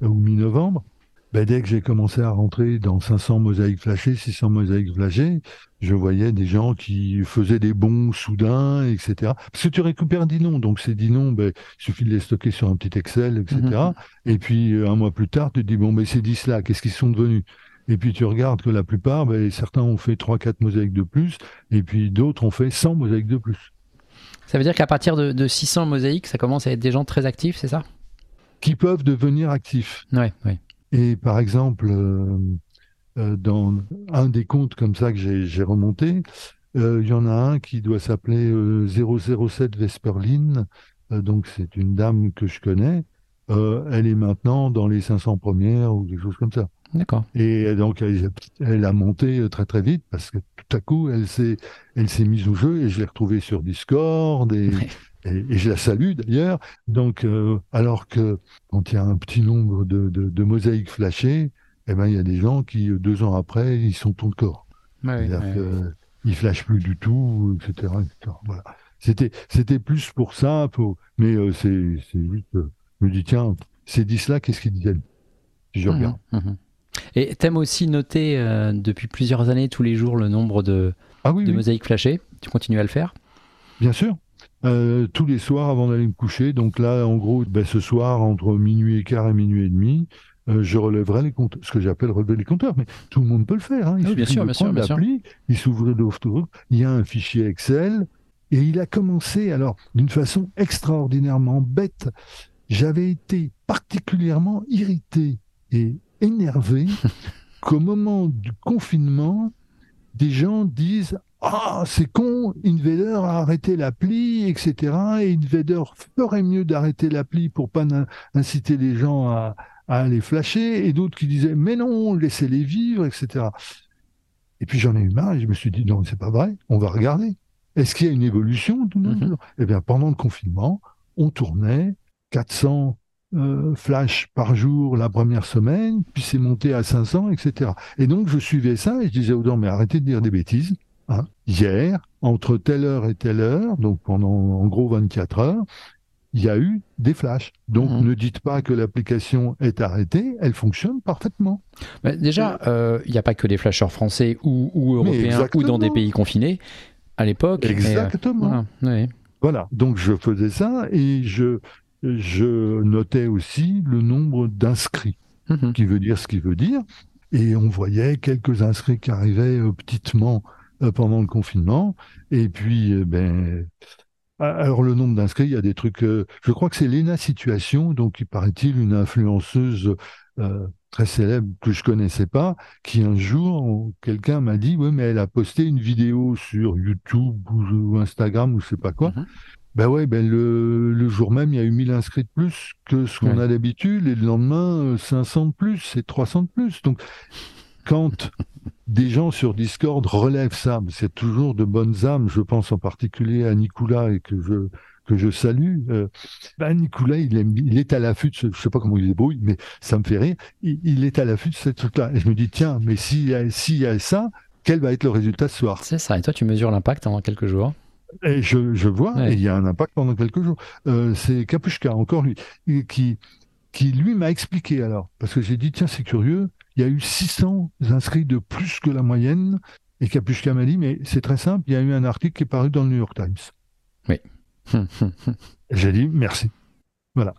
Speaker 2: ou mi-novembre ben, dès que j'ai commencé à rentrer dans 500 mosaïques flashées, 600 mosaïques flashées, je voyais des gens qui faisaient des bons soudains, etc. Parce que tu récupères 10 noms, donc ces 10 noms, ben, il suffit de les stocker sur un petit Excel, etc. Mhm. Et puis euh, un mois plus tard, tu te dis, bon, mais ces 10-là, qu'est-ce qu'ils sont devenus? Et puis tu regardes que la plupart, ben, certains ont fait 3-4 mosaïques de plus, et puis d'autres ont fait 100 mosaïques de plus.
Speaker 1: Ça veut dire qu'à partir de, de 600 mosaïques, ça commence à être des gens très actifs, c'est ça?
Speaker 2: Qui peuvent devenir actifs.
Speaker 1: Ouais, ouais.
Speaker 2: Et par exemple, dans un des comptes comme ça que j'ai remonté, il y en a un qui doit s'appeler 007 Vesperline. donc c'est une dame que je connais. elle est maintenant dans les 500 premières ou des choses comme ça.
Speaker 1: D'accord.
Speaker 2: Et donc, elle, a monté très très vite parce que tout à coup, elle s'est, elle s'est mise au jeu et je l'ai retrouvée sur Discord et, et, je la salue d'ailleurs. Donc, euh, alors que quand il y a un petit nombre de, de, mosaïques flashées, eh ben, il y a des gens qui, deux ans après, ils sont ton corps.
Speaker 1: Ouais,
Speaker 2: ouais. Ils flashent plus du tout, etc. Voilà. C'était, c'était plus pour ça, pour... mais euh, c'est, c'est juste, euh, je me dis, tiens, ces 10 là, qu'est-ce qu'ils disaient? Si je mmh, regarde.
Speaker 1: Mmh. Et t'aimes aussi noter euh, depuis plusieurs années, tous les jours, le nombre de,
Speaker 2: ah de
Speaker 1: mosaïques flashées? Tu continues à le faire?
Speaker 2: Bien sûr. Euh, tous les soirs avant d'aller me coucher. Donc là, en gros, ben, ce soir, entre minuit et quart et minuit et demi, euh, je relèverai les compteurs, ce que j'appelle relever les compteurs. Mais tout le monde peut le faire. Hein.
Speaker 1: Il ah bien sûr, bien sûr,
Speaker 2: il s'ouvre il y a un fichier Excel, et il a commencé, alors, d'une façon extraordinairement bête. J'avais été particulièrement irrité et énervé qu'au moment du confinement, des gens disent Ah, c'est con, Invader a arrêté l'appli, etc. Et Invader ferait mieux d'arrêter l'appli pour pas inciter les gens à, aller flasher. Et d'autres qui disaient Mais non, laissez-les vivre, etc. Et puis j'en ai eu marre et je me suis dit Non, c'est pas vrai, on va regarder. Est-ce qu'il y a une évolution mm-hmm. Eh bien, pendant le confinement, on tournait 400 euh, flash par jour la première semaine, puis c'est monté à 500, etc. Et donc je suivais ça et je disais aux gens, mais arrêtez de dire des bêtises. Hein. Hier, entre telle heure et telle heure, donc pendant en gros 24 heures, il y a eu des flashs. Donc mhm. ne dites pas que l'application est arrêtée, elle fonctionne parfaitement.
Speaker 1: déjà, euh, il n'y a pas que des flasheurs français ou, européens ou dans des pays confinés. À l'époque.
Speaker 2: Euh, exactement. voilà, donc je faisais ça et je, je notais aussi le nombre d'inscrits, mhm. qui veut dire ce qu'il veut dire. Et on voyait quelques inscrits qui arrivaient euh, petitement pendant le confinement. Et puis, euh, ben, alors le nombre d'inscrits, il y a des trucs. je crois que c'est Lena Situation, donc il paraît-il une influenceuse très célèbre que je connaissais pas, qui un jour quelqu'un m'a dit ouais mais elle a posté une vidéo sur YouTube ou, Instagram ou je sais pas quoi, mhm. Ben ouais, ben le, le, jour même, il y a eu 1000 inscrits de plus que ce qu'on a d'habitude, et le lendemain, 500 euh, de plus, et 300 de plus. Donc, quand des gens sur Discord relèvent ça, c'est toujours de bonnes âmes, je pense en particulier à Nicolas, et que je, que je salue. Euh, ben Nicolas, il, il est à l'affût de ce, je sais pas comment il débrouille, mais ça me fait rire. Il, est à l'affût de ce truc-là. Et je me dis, tiens, mais s'il y, a, y a ça, quel va être le résultat ce soir?
Speaker 1: C'est ça. Et toi, tu mesures l'impact en quelques jours?
Speaker 2: Et je, je vois, et il y a un impact pendant quelques jours. Euh, c'est Kapushka, encore lui, qui, qui lui m'a expliqué alors, parce que j'ai dit, tiens, c'est curieux, il y a eu 600 inscrits de plus que la moyenne, et Kapushka m'a dit, mais c'est très simple, il y a eu un article qui est paru dans le New York Times.
Speaker 1: Oui.
Speaker 2: j'ai dit, merci. Voilà.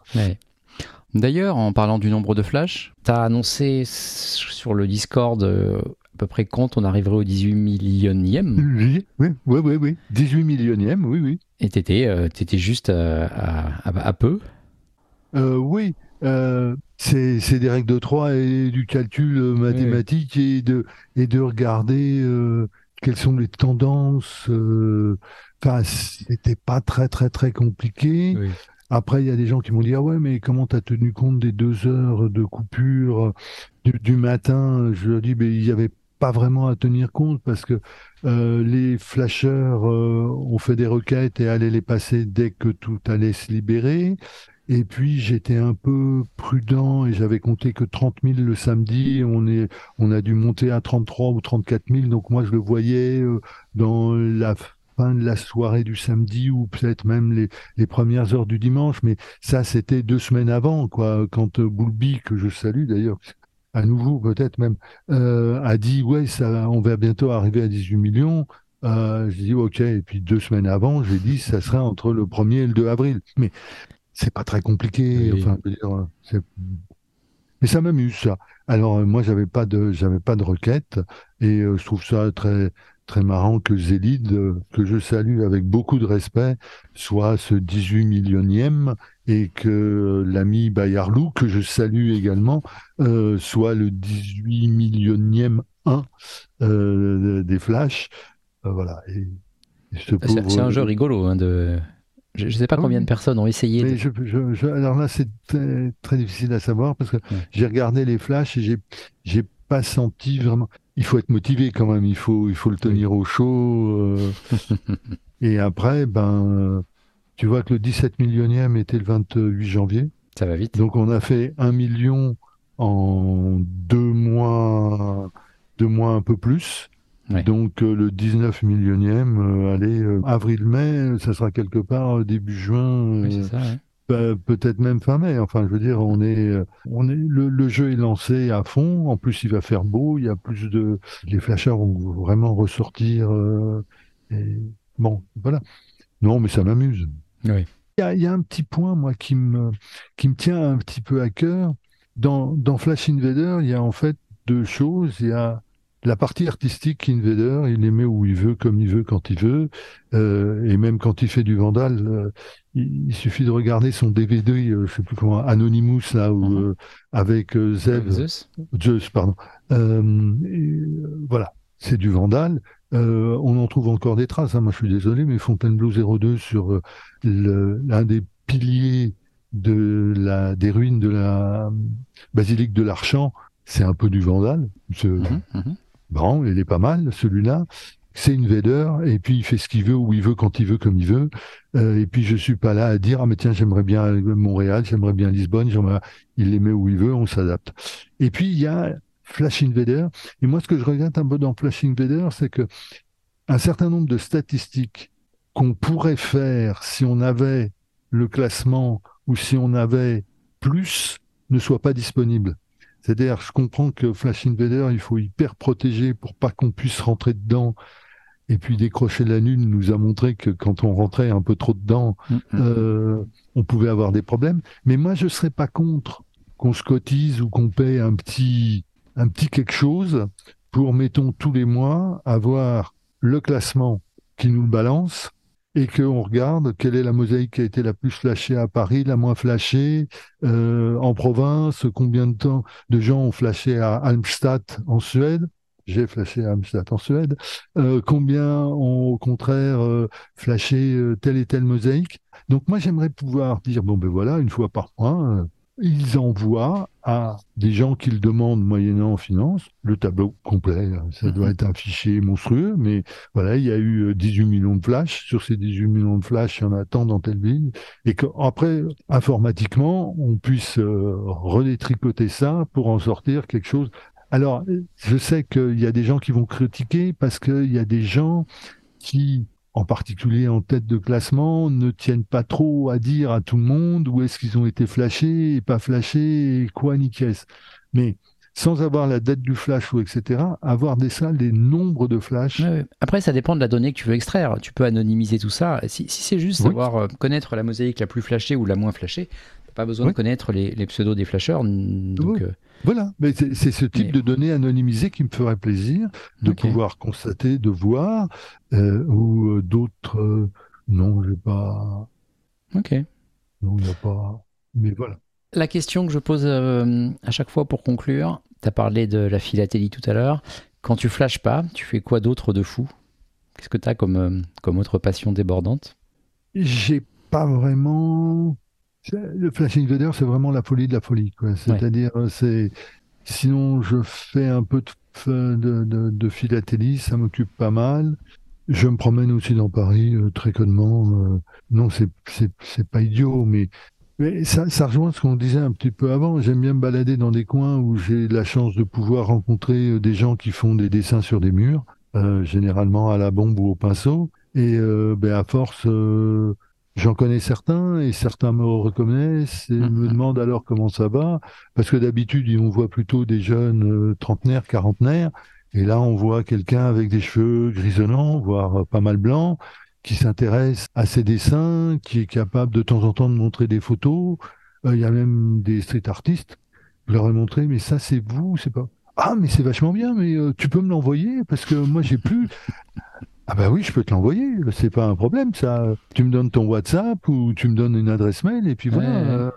Speaker 1: D'ailleurs, en parlant du nombre de flashs, tu as annoncé sur le Discord euh, peu près quand on arriverait au 18 millionième?
Speaker 2: Oui, oui, oui, oui, 18 millionième, oui, oui.
Speaker 1: Et tu étais, euh, juste euh, à, peu?
Speaker 2: Euh, Oui, c'est des règles de 3 et du calcul mathématique Et, de, et de regarder quelles sont les tendances. Enfin, c'était pas très, très, très compliqué. Après, il y a des gens qui m'ont dit Ah ouais, mais comment tu as tenu compte des deux heures de coupure du, matin? Je leur dis ben, Il y avait pas vraiment à tenir compte parce que euh, les flasheurs euh, ont fait des requêtes et allaient les passer dès que tout allait se libérer. Et puis j'étais un peu prudent et j'avais compté que 30 000 le samedi. On est, on a dû monter à 33 ou 34 000. Donc moi je le voyais euh, dans la fin de la soirée du samedi ou peut-être même les, les, premières heures du dimanche. Mais ça c'était deux semaines avant, quoi. Quand Boulby, que je salue d'ailleurs, à nouveau peut-être même, euh, a dit ouais, ça, on va bientôt arriver à 18 millions. Euh, j'ai dit ok, et puis deux semaines avant, j'ai dit ça serait entre le 1er et le 2 avril. Mais c'est pas très compliqué. Enfin, mais ça m'amuse ça. Alors euh, moi j'avais pas de j'avais pas de requête et euh, je trouve ça très très marrant que Zélide, que je salue avec beaucoup de respect, soit ce 18 millionième et que l'ami Bayarlou, que je salue également, euh, soit le 18 millionième 1 euh, des flashs. Euh, voilà. Et,
Speaker 1: c'est un jeu rigolo. Hein, de... Je ne sais pas combien de personnes ont essayé.
Speaker 2: alors là, c'est très, difficile à savoir parce que j'ai regardé les flashs et j'ai pas senti vraiment. Il faut être motivé quand même. Il faut, il faut le tenir au chaud. et après, ben tu vois que le 17 millionième était le 28 janvier.
Speaker 1: Ça va vite.
Speaker 2: Donc on a fait un million en deux mois, deux mois un peu plus. Donc euh, le 19 millionième, euh, allez, euh, avril-mai, ça sera quelque part début juin. Peut-être même fin mai. Enfin, je veux dire, on est, on est, le, jeu est lancé à fond. En plus, il va faire beau. Il y a plus de, les flashers vont vraiment ressortir. et bon, voilà. Non, mais ça m'amuse.
Speaker 1: Il,
Speaker 2: y a, un petit point, moi, qui me, qui me tient un petit peu à cœur. Dans, dans Flash Invader, il y a en fait deux choses. Il y a la partie artistique Invader, il les met où il veut, comme il veut, quand il veut. Euh, et même quand il fait du Vandal, euh, il, suffit de regarder son DVD, euh, je sais plus comment, Anonymous, là, où, mhm. avec Zev.
Speaker 1: Zeus.
Speaker 2: Zeus, pardon. voilà, c'est du Vandal. Euh, on en trouve encore des traces. Hein. Moi, je suis désolé, mais Fontainebleau 02 sur euh, l'un des piliers de la, des ruines de la basilique de l'Archant, c'est un peu du Vandal. Bon, il est pas mal, celui-là. C'est une Vader, et puis il fait ce qu'il veut, où il veut, quand il veut, comme il veut. Euh, et puis je suis pas là à dire, ah mais tiens, j'aimerais bien Montréal, j'aimerais bien Lisbonne, il les met où il veut, on s'adapte. Et puis il y a Flash Invader. Et moi, ce que je regrette un peu dans Flash Invader, c'est que un certain nombre de statistiques qu'on pourrait faire si on avait le classement ou si on avait plus ne soient pas disponibles. C'est-à-dire, je comprends que Flash Invader, il faut hyper protéger pour pas qu'on puisse rentrer dedans. Et puis décrocher la lune nous a montré que quand on rentrait un peu trop dedans, mm, mm. euh, on pouvait avoir des problèmes. Mais moi, je serais pas contre qu'on se cotise ou qu'on paie un petit un petit quelque chose pour, mettons, tous les mois, avoir le classement qui nous le balance et qu'on regarde quelle est la mosaïque qui a été la plus flashée à Paris, la moins flashée euh, en province, combien de temps de gens ont flashé à Almstadt en Suède. J'ai flashé à Almstadt en Suède. Euh, combien ont au contraire euh, flashé telle et telle mosaïque. Donc moi j'aimerais pouvoir dire bon ben voilà une fois par mois ils envoient à des gens qu'ils demandent moyennant finance le tableau complet. Ça mhm. doit être un fichier monstrueux, mais voilà, il y a eu 18 euh, millions de flashs. Sur ces 18 millions de flashs, il y en a tant dans telle ville. Et qu'après, informatiquement, on puisse euh, redétricoter ça pour en sortir quelque chose. Alors, je sais qu'il y a des gens qui vont critiquer parce qu'il y a des gens qui en particulier en tête de classement, ne tiennent pas trop à dire à tout le monde où est-ce qu'ils ont été flashés et pas flashés et quoi ni qu'est-ce. Mais sans avoir la date du flash ou etc., avoir des salles, des nombres de flashs.
Speaker 1: Après, ça dépend de la donnée que tu veux extraire. Tu peux anonymiser tout ça. Si, c'est juste savoir euh, connaître la mosaïque la plus flashée ou la moins flashée, pas besoin de connaître les, pseudos des flasheurs. Donc, euh,
Speaker 2: voilà, mais c'est ce type de données anonymisées qui me ferait plaisir de pouvoir constater, de voir, euh, ou euh, d'autres. Euh, non, j'ai pas.
Speaker 1: Ok.
Speaker 2: Non, il n'y a pas. Mais voilà.
Speaker 1: La question que je pose à chaque fois pour conclure, tu as parlé de la philatélie tout à l'heure. Quand tu flashes pas, tu fais quoi d'autre de fou? Qu'est-ce que tu as comme, comme autre passion débordante?
Speaker 2: J'ai pas vraiment le Flashing Invader, c'est vraiment la folie de la folie. C'est-à-dire, euh, c'est sinon je fais un peu de, de, de, philatélie, ça m'occupe pas mal. Je me promène aussi dans Paris euh, très connement. Euh, non, c'est pas idiot, mais, mais ça, ça rejoint ce qu'on disait un petit peu avant. J'aime bien me balader dans des coins où j'ai la chance de pouvoir rencontrer des gens qui font des dessins sur des murs, généralement à la bombe ou au pinceau. Et ben à force J'en connais certains et certains me reconnaissent et me mhm. demandent alors comment ça va. Parce que d'habitude, on voit plutôt des jeunes euh, trentenaires, quarantenaires. Et là, on voit quelqu'un avec des cheveux grisonnants, voire pas mal blancs, qui s'intéresse à ses dessins, qui est capable de temps en temps de montrer des photos. Euh, il y a même des street artistes. Je leur ai montré, mais ça, c'est vous, c'est pas. Ah, mais c'est vachement bien, mais euh, tu peux me l'envoyer? Parce que moi, j'ai plus. Ah bah oui, je peux te l'envoyer, c'est pas un problème ça. Tu me donnes ton WhatsApp ou tu me donnes une adresse mail et puis voilà, euh,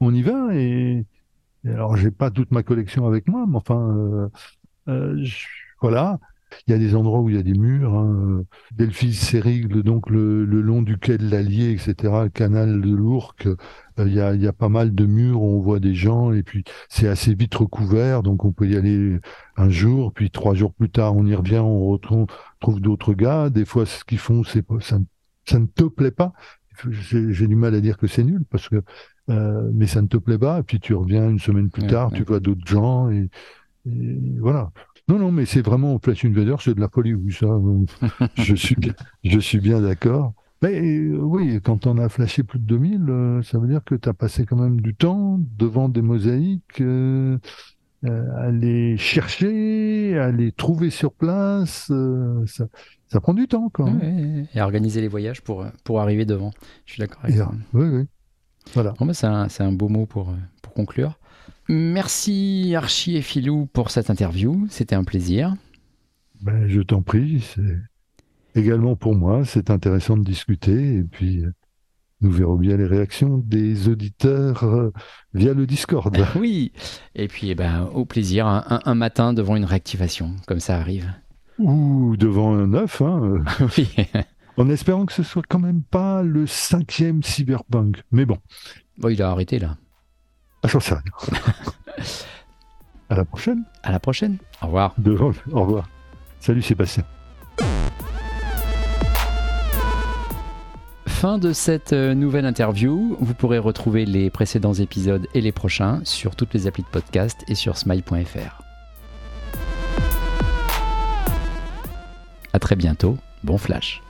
Speaker 2: on y va. Et, alors j'ai pas toute ma collection avec moi, mais enfin euh, euh, voilà. Il y a des endroits où il y a des murs. Hein. Delphine Sérigle, donc le, long duquel l'Allier, etc., le canal de l'Ourcq, euh, il, y a, il y a pas mal de murs où on voit des gens et puis c'est assez vite recouvert, donc on peut y aller un jour, puis trois jours plus tard on y revient, on retrouve, trouve d'autres gars. Des fois, ce qu'ils font, c'est ça, ça ne te plaît pas. J'ai du mal à dire que c'est nul parce que euh, mais ça ne te plaît pas. Et puis tu reviens une semaine plus tard, tu vois d'autres gens et, et voilà. Non, non, mais c'est vraiment Flash Invader, c'est de la folie, oui, ça. je suis, je suis bien d'accord. Mais euh, oui, quand on a flashé plus de 2000, euh, ça veut dire que tu as passé quand même du temps devant des mosaïques, euh, à les chercher, à les trouver sur place. Ça, ça, prend du temps, quand
Speaker 1: même. et à organiser les voyages pour, pour arriver devant. Je suis d'accord avec ça.
Speaker 2: Oui, oui. Voilà.
Speaker 1: Bon, bah, c'est un, un, beau mot pour, pour conclure. Merci Archie et Philou pour cette interview. C'était un plaisir.
Speaker 2: Ben, je t'en prie. C'est également pour moi. C'est intéressant de discuter. Et puis, nous verrons bien les réactions des auditeurs euh, via le Discord.
Speaker 1: oui. Et puis, eh ben, au plaisir, un, matin devant une réactivation, comme ça arrive.
Speaker 2: Ou devant un œuf. Hein. oui. en espérant que ce soit quand même pas le cinquième cyberpunk. Mais bon.
Speaker 1: Bon, il a arrêté là.
Speaker 2: Ah, j'en sais rien. à la prochaine.
Speaker 1: À la prochaine. Au revoir.
Speaker 2: au revoir. Salut Sébastien.
Speaker 1: Fin de cette euh, nouvelle interview. Vous pourrez retrouver les précédents épisodes et les prochains sur toutes les applis de podcast et sur smile.fr. A très bientôt. Bon flash.